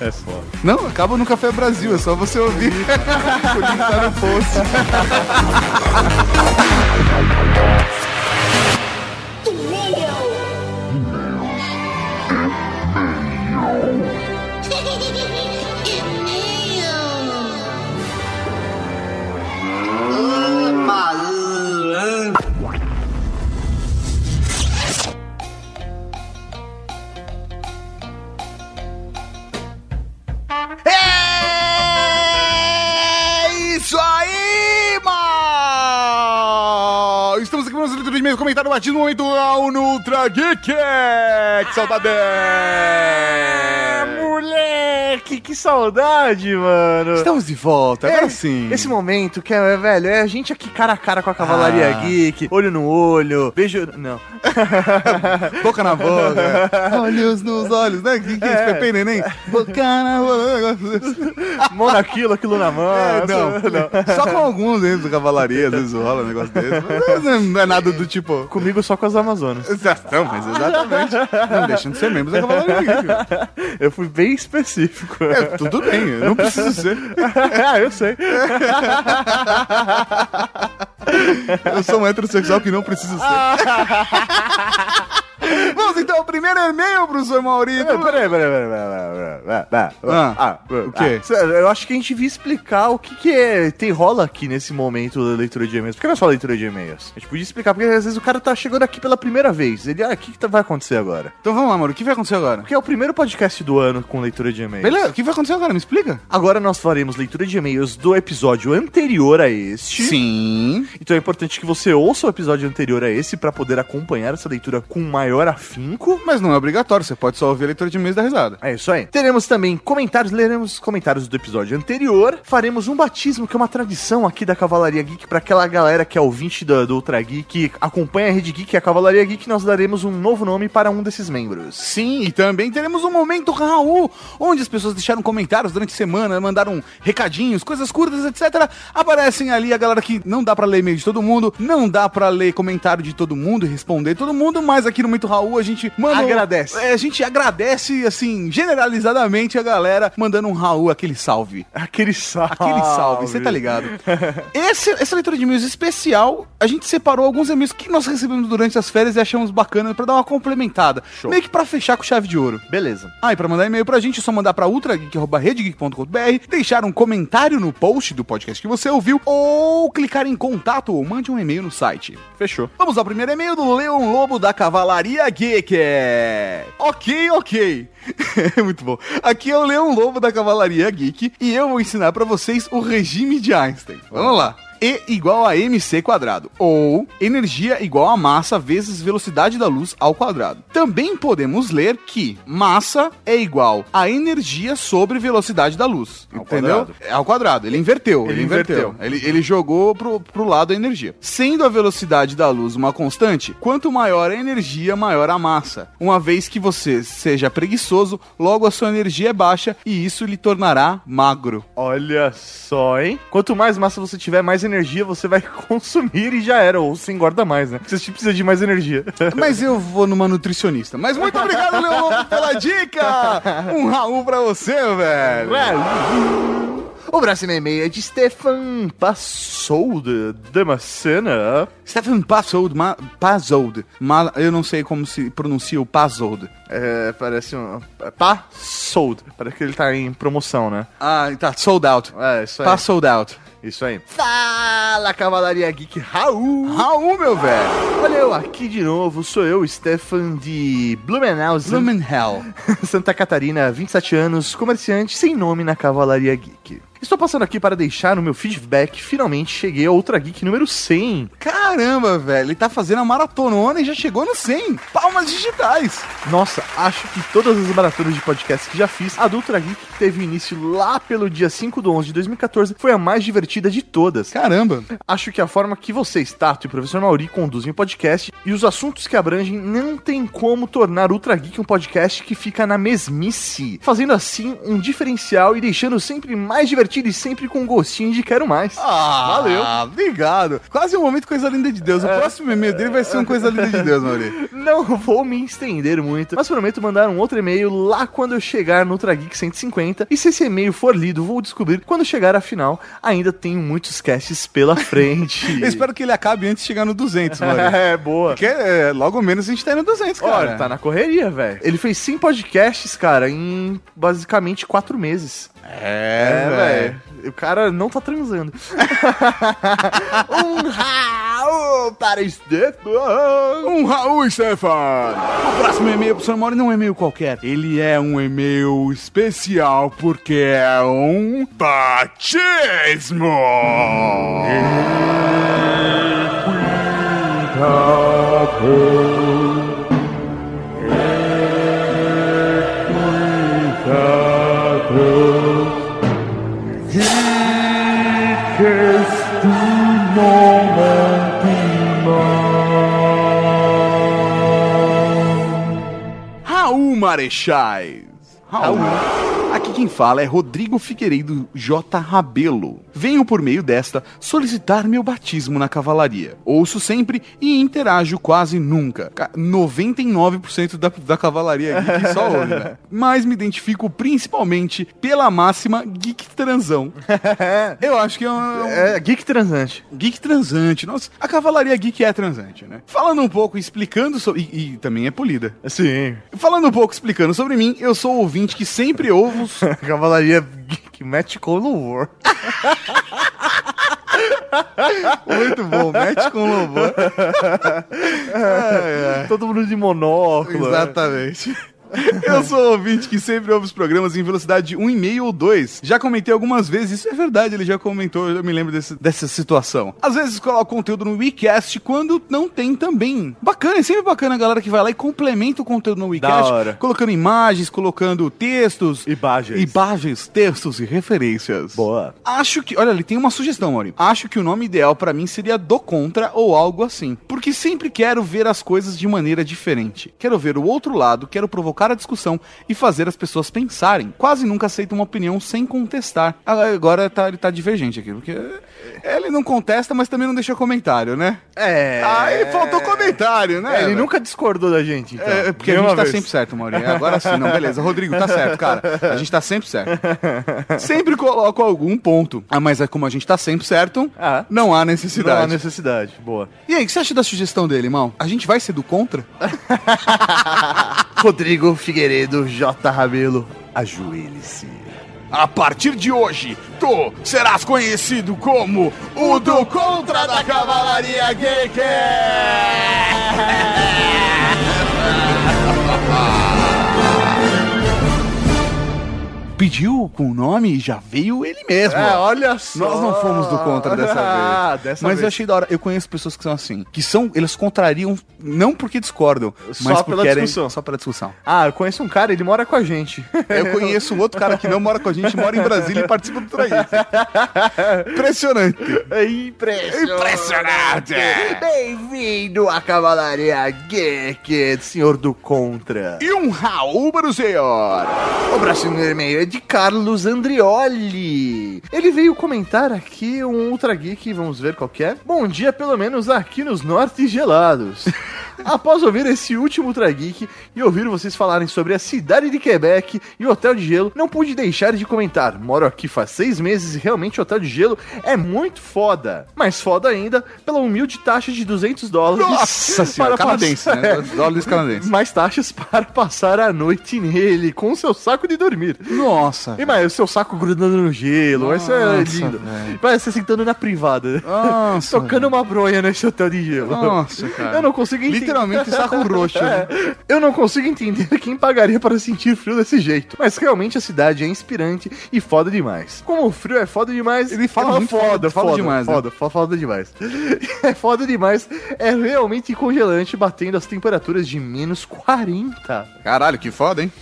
É? É foda. Não, acaba no Café Brasil, é só você ouvir. o link tá no post. É e-mails, comentário batido no momento ao no Ultra Geek! Que saudade! Ah, moleque, que saudade, mano. Estamos de volta, agora É, sim. Esse momento que é, velho, é a gente aqui cara a cara com a Cavalaria Ah. Geek, olho no olho, beijo. Não. Boca na boca, olhos nos olhos, né? Que que é isso? Pepe neném? Boca na boca, negócio desse. Mão naquilo, aquilo na mão. É, não, Só com alguns dentro do cavalaria, às vezes rola um negócio desse. Mas Não é nada do tipo. Comigo só com as Amazonas. Não, mas exatamente. Não deixam de ser membros da cavalaria. Geek. Eu fui bem específico. É, tudo bem, eu não preciso ser. ah, eu sei. Eu sou um heterossexual que não precisa ser. Vamos então ao primeiro e-mail, professor Maurício. Peraí, peraí, peraí, peraí, peraí. Ah, Ah, o quê? ah, eu acho que a gente devia explicar o que, que é, tem rola aqui nesse momento da leitura de e-mails. Porque não é só leitura de e-mails. A gente podia explicar, porque às vezes o cara tá chegando aqui pela primeira vez. Ele, ah, o que, que tá- vai acontecer agora? Então vamos lá, Mauro. O que vai acontecer agora? Porque é o primeiro podcast do ano com leitura de e-mails. Beleza, o que vai acontecer agora? Me explica. Agora nós faremos leitura de e-mails do episódio anterior a este. Sim. Então é importante que você ouça o episódio anterior a esse pra poder acompanhar essa leitura com maior afinco. Mas não é obrigatório, você pode só ouvir a leitura de e-mails da risada. É isso aí. Teremos também comentários, leremos comentários do episódio anterior. Faremos um batismo, que é uma tradição aqui da Cavalaria Geek, pra aquela galera que é ouvinte do, do Ultra Geek, que acompanha a Rede Geek e a Cavalaria Geek, nós daremos um novo nome para um desses membros. Sim, e também teremos um momento Raul, onde as pessoas deixaram comentários durante a semana, mandaram recadinhos, coisas curtas, etc. Aparecem ali a galera que não dá pra ler e-mail de todo mundo, não dá pra ler comentário de todo mundo e responder todo mundo, mas aqui no Momento Raul a gente manda. Agradece. É, a gente agradece, assim, generalizadamente a galera mandando um Raul, aquele salve. Aquele salve. Aquele salve, você tá ligado? Esse, essa leitura de e-mails especial, a gente separou alguns e-mails que nós recebemos durante as férias e achamos bacana pra dar uma complementada. Show. Meio que pra fechar com chave de ouro. Beleza. Ah, e pra mandar e-mail pra gente é só mandar pra ultrageek.redgeek.com.br, deixar um comentário no post do podcast que você ouviu, ou clicar em contato ou mande um e-mail no site. Fechou. Vamos ao primeiro e-mail do Leon Lobo da Cavalaria Geek. Ok, ok. Muito bom. Aqui é o Leon Lobo da Cavalaria Geek e eu vou ensinar pra vocês o regime de Einstein. Vamos lá. E igual a mc quadrado, ou energia igual a massa vezes velocidade da luz ao quadrado. Também podemos ler que massa é igual a energia sobre velocidade da luz. Ao entendeu? quadrado. É ao quadrado. Ele inverteu. Ele, Ele inverteu. inverteu. Ele, ele jogou pro, pro lado a energia. Sendo a velocidade da luz uma constante, quanto maior a energia, maior a massa. Uma vez que você seja preguiçoso, logo a sua energia é baixa e isso lhe tornará magro. Olha só, hein? Quanto mais massa você tiver, mais energia você vai consumir e já era. Ou você engorda mais, né? Porque você precisa de mais energia. Mas eu vou numa nutricionista. Mas muito obrigado, Leon Lobo, pela dica! Um Raul pra você, velho! O próximo e-mail é de Stefan Passold Damascena. Stephen Passold, ma, Passold, ma, eu não sei como se pronuncia o Passold. É, parece um. Passold. Parece que ele tá em promoção, né? Ah, tá, sold out. É, isso aí. Passold out. Isso aí. Fala, Cavalaria Geek Raul! Raul, meu velho! Olha eu aqui de novo, sou eu, Stefan de Blumenau, Blumenhell. Santa Catarina, 27 anos, comerciante sem nome na Cavalaria Geek. Estou passando aqui para deixar o meu feedback. Finalmente cheguei ao Ultra Geek número 100. Caramba, velho, ele tá fazendo a maratonona e já chegou no 100. Palmas digitais. Nossa, acho que todas as maratonas de podcast que já fiz, a do Ultra Geek, teve início lá pelo dia 5 do 11 de 2014, foi a mais divertida de todas. Caramba. Acho que a forma que vocês, Tato e o professor Mauri, conduzem o podcast e os assuntos que abrangem não tem como tornar Ultra Geek um podcast que fica na mesmice, fazendo assim um diferencial e deixando sempre mais divertido e sempre com gostinho de quero mais. Ah, Valeu. Obrigado. Quase um momento coisa linda de Deus. O próximo e-mail dele vai ser uma coisa linda de Deus, Mauri. Não vou me estender muito, mas prometo mandar um outro e-mail lá quando eu chegar no Ultra Geek 150. E se esse e-mail for lido, vou descobrir quando chegar afinal. Ainda tenho muitos casts pela frente. Eu espero que ele acabe antes de chegar no 200, Mauri. É, boa. Porque é, logo menos a gente tá indo no 200, cara. Olha, tá na correria, velho. Ele fez 100 podcasts, cara, em basicamente 4 meses. É, velho. O cara não tá transando. um Raul para Stefan. Um Raul, Stefan! O próximo e-mail pro Sr. Mauri não é um e-mail qualquer. Ele é um e-mail especial porque é um batismo! Raul Marechais. Raul. Aqui quem fala é Rodrigo Figueiredo J. Rabelo. Venho por meio desta solicitar meu batismo na cavalaria. Ouço sempre e interajo quase nunca. Ca- 99% da, da cavalaria geek só ouve, né? Mas me identifico principalmente pela máxima geek transão. Eu acho que é um, É, geek transante. Geek transante. Nossa, a cavalaria geek é transante, né? Falando um pouco, explicando sobre. E, e também é polida. Sim. Falando um pouco, explicando sobre mim, eu sou o ouvinte que sempre ouvo. Cavalaria geek match com louvor. Muito bom, mete com louvor. Todo mundo de monóculo. Exatamente. Eu sou o ouvinte que sempre ouve os programas em velocidade de 1,5 ou 2. Já comentei algumas vezes, isso é verdade, ele já comentou, eu me lembro desse- dessa situação. Às vezes coloco conteúdo no WeCast quando não tem também. Bacana, é sempre bacana a galera que vai lá e complementa o conteúdo no WeCast, colocando imagens, colocando textos, Imagens. imagens, textos e referências. Boa. Acho que, olha, ele tem uma sugestão, Maurinho. Acho que o nome ideal pra mim seria Do Contra ou algo assim. Porque sempre quero ver as coisas de maneira diferente. Quero ver o outro lado, quero provocar a discussão e fazer as pessoas pensarem. Quase nunca aceito uma opinião sem contestar. Ah, Agora tá, ele tá divergente aqui, porque ele não contesta, mas também não deixa comentário, né? É. Ah, ele faltou comentário, né? É, ele velho? nunca discordou da gente, então. É, porque a Nenhuma gente tá vez. sempre certo, Maurinho. Agora sim, não, beleza. Rodrigo, tá certo, cara. A gente tá sempre certo. Sempre coloco algum ponto. Ah, mas é como a gente tá sempre certo, Ah. não há Não necessidade. há necessidade. Boa. E aí, o que você acha da sugestão dele, irmão? A gente vai ser do contra? Rodrigo Figueiredo J. Rabelo, ajoelhe-se. A partir de hoje, tu serás conhecido como o do contra da Cavalaria Geek! Pediu com o nome e já veio ele mesmo. É, olha só. Nós não fomos do contra dessa Ah, vez. dessa mas vez. eu achei da hora. Eu conheço pessoas que são assim. Que são. Eles contrariam, não porque discordam, Só mas pela porque querem- discussão. Só pela discussão. Ah, eu conheço um cara, ele mora com a gente. Eu conheço um outro cara que não mora com a gente, mora em Brasília e participa do Traíra. Impressionante. É impressionante. Impressionante. Bem-vindo à Cavalaria Geek, senhor do Contra. E um Raul para o senhor. O próximo e-mail é de Carlos Andrioli. Ele veio comentar aqui um Ultra Geek, vamos ver qual é. Bom dia, pelo menos aqui nos nortes gelados. Após ouvir esse último Ultra Geek e ouvir vocês falarem sobre a cidade de Quebec e o Hotel de Gelo, não pude deixar de comentar. Moro aqui faz seis meses e realmente o Hotel de Gelo é muito foda. Mais foda ainda pela humilde taxa de 200 dólares. Nossa senhora, canadense, passar- né? Dólares canadenses. mais taxas para passar a noite nele, com seu saco de dormir. Nossa. E mais, o seu saco grudando no gelo, vai ser Nossa, lindo. Vai ser sentando na privada. Nossa. Tocando uma bronha nesse hotel de gelo. Nossa, cara. Eu não consigo entender. Literalmente saco roxo. né? É, eu não consigo entender quem pagaria para sentir frio desse jeito. Mas realmente a cidade é inspirante e foda demais. Como o frio é foda demais, Ele fala é muito foda, foda demais, né? Foda, foda, foda demais. É foda demais. É realmente congelante, batendo as temperaturas de menos 40. Caralho, que foda, hein?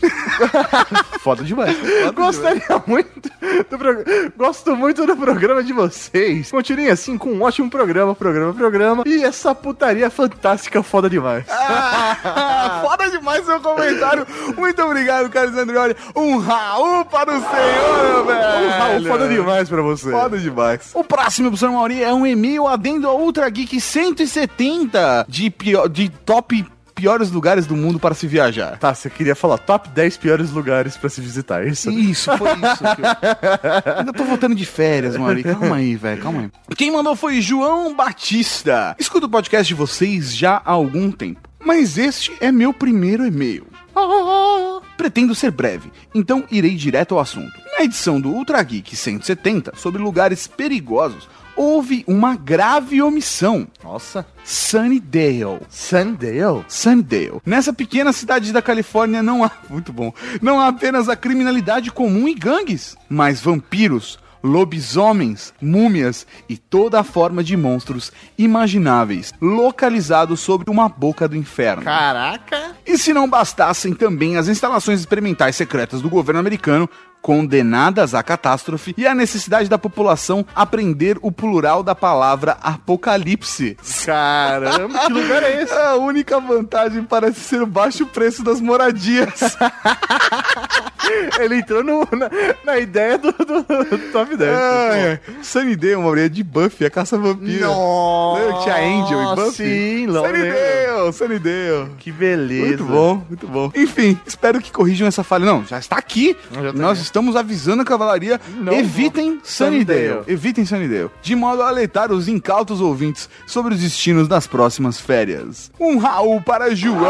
Foda demais. Gostaria muito do pro... Gosto muito do programa de vocês. Continuem assim com um ótimo programa, programa, programa. E essa putaria fantástica, foda demais. foda demais seu comentário. Muito obrigado, Carlos Andrioli. Um Raul para o senhor, velho. Um Raul, foda demais pra você. Foda demais. O próximo, professor Mauri, é um e-mail adendo ao Ultra Geek 170 de, pior, de top piores lugares do mundo para se viajar. Tá, você queria falar top 10 piores lugares pra se visitar, é isso? Isso, foi isso. eu- Ainda tô voltando de férias, Mauri. Calma aí, velho, calma aí. Quem mandou foi João Batista. Escuto o podcast de vocês já há algum tempo. Mas este é meu primeiro e-mail. Pretendo ser breve, então irei direto ao assunto. Na edição do Ultra Geek 170, sobre lugares perigosos, houve uma grave omissão. Nossa. Sunnydale. Sandale? Sunnydale. Nessa pequena cidade da Califórnia não há. Muito bom. Não há apenas a criminalidade comum e gangues, mas vampiros, lobisomens, múmias e toda a forma de monstros imagináveis, localizados sobre uma boca do inferno. Caraca. E se não bastassem também as instalações experimentais secretas do governo americano, condenadas à catástrofe, e a necessidade da população aprender o plural da palavra apocalipse. Caramba, que lugar é esse? A única vantagem parece ser o baixo preço das moradias. Ele entrou no- na, na ideia do, do- do top 10. Ah, é. Sunnydale, uma mulher de Buffy, a caça-vampira. Nossa, Lembra que tinha Angel e Buffy? Sim, lembro. Sunnydale, Sunnydale. Que beleza. Muito bom, muito bom. Enfim, espero que corrijam essa falha. Não, já está aqui. Já tá Nós. Estamos avisando a cavalaria. Não evitem Sunnydale. Sunnydale. Evitem Sunnydale. De modo a alertar os incautos ouvintes sobre os destinos das próximas férias. Um Raul para João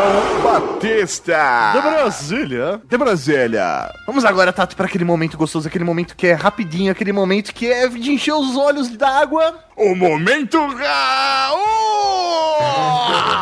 Batista. Da Brasília. De Brasília. Vamos agora, Tato, para aquele momento gostoso, aquele momento que é rapidinho, aquele momento que é de encher os olhos d'água. O momento Raul!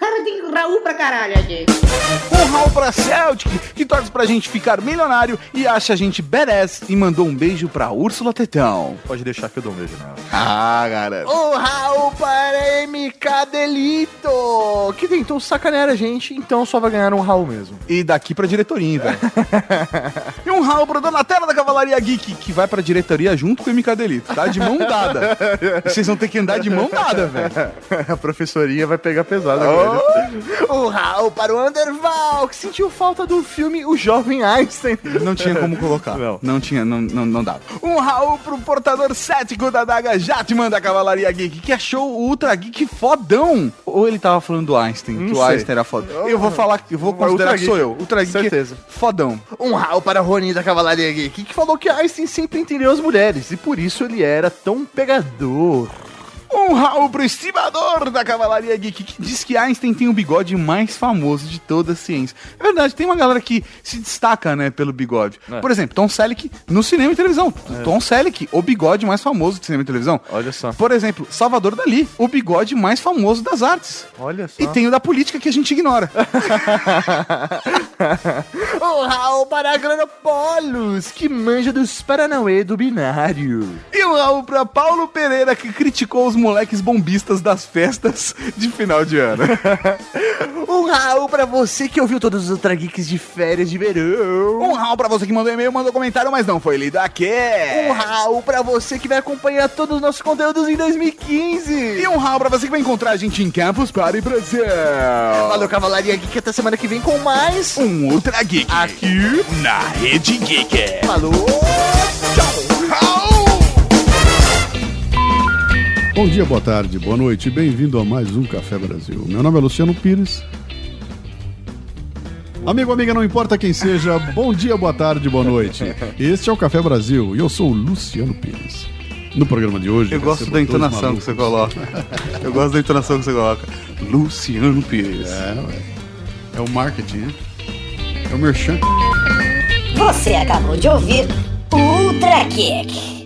Cara, tem Raul pra caralho aqui. Um Raul para Celtic, que torce pra gente ficar milionário e acha a gente badass e mandou um beijo pra Úrsula Tetão. Pode deixar que eu dou um beijo nela. Ah, galera. O Raul para MK Delito, que tentou sacanear a gente, então só vai ganhar um Raul mesmo. E daqui pra diretoria, hein, velho. e um Raul pro Donatella da Cavalaria Geek, que vai pra diretoria junto com o MK Delito, tá? De mão dada. Vocês vão ter que andar de mão dada, velho. a professoria vai pegar pesado agora. O Raul para o Underval, que sentiu falta do filme O Jovem Einstein. Não tinha como colocar. Não. tinha, não, não, não dava. Um Raul pro portador cético da daga Jatman da Cavalaria Geek, que achou o Ultra Geek fodão. Ou ele tava falando do Einstein, que o sei. Einstein era fodão. Eu vou falar, eu vou considerar que sou eu. Ultra Geek Certeza. fodão. Um Raul para Rony da Cavalaria Geek, que falou que Einstein sempre entendeu as mulheres, e por isso ele era tão pegador. Um Raul pro estimador da Cavalaria Geek, que diz que Einstein tem o bigode mais famoso de toda a ciência. É verdade, tem uma galera que se destaca, né, pelo bigode. É. Por exemplo, Tom Selleck no cinema e televisão. Tom Selleck, o bigode mais famoso de cinema e televisão. Olha só. Por exemplo, Salvador Dali, o bigode mais famoso das artes. Olha só. E tem o da política que a gente ignora. O Raul para Granopolos, que manja dos Paranauê do binário. e um Raul pra Paulo Pereira, que criticou os moleques bombistas das festas de final de ano. Um Raul para você que ouviu todos os Ultra Geeks de férias de verão. Um Raul pra você que mandou e-mail, mandou comentário, mas não foi lido aqui. Um Raul para você que vai acompanhar todos os nossos conteúdos em 2015. E um Raul pra você que vai encontrar a gente em Campus Party Brasil. Valeu, Cavalaria Geek, até semana que vem com mais. Um Ultra Geek. Aqui. na Rede Geek. Falou. Raul! Bom dia, boa tarde, boa noite, bem-vindo a mais um Café Brasil. Meu nome é Luciano Pires. Amigo, amiga, não importa quem seja, bom dia, boa tarde, boa noite. Este é o Café Brasil e eu sou o Luciano Pires. No programa de hoje. Eu gosto da entonação que você coloca. Eu gosto da entonação que você coloca. Luciano Pires. É, ué. É o marketing, né? É o merchan. Você acabou de ouvir o Ultra Kick.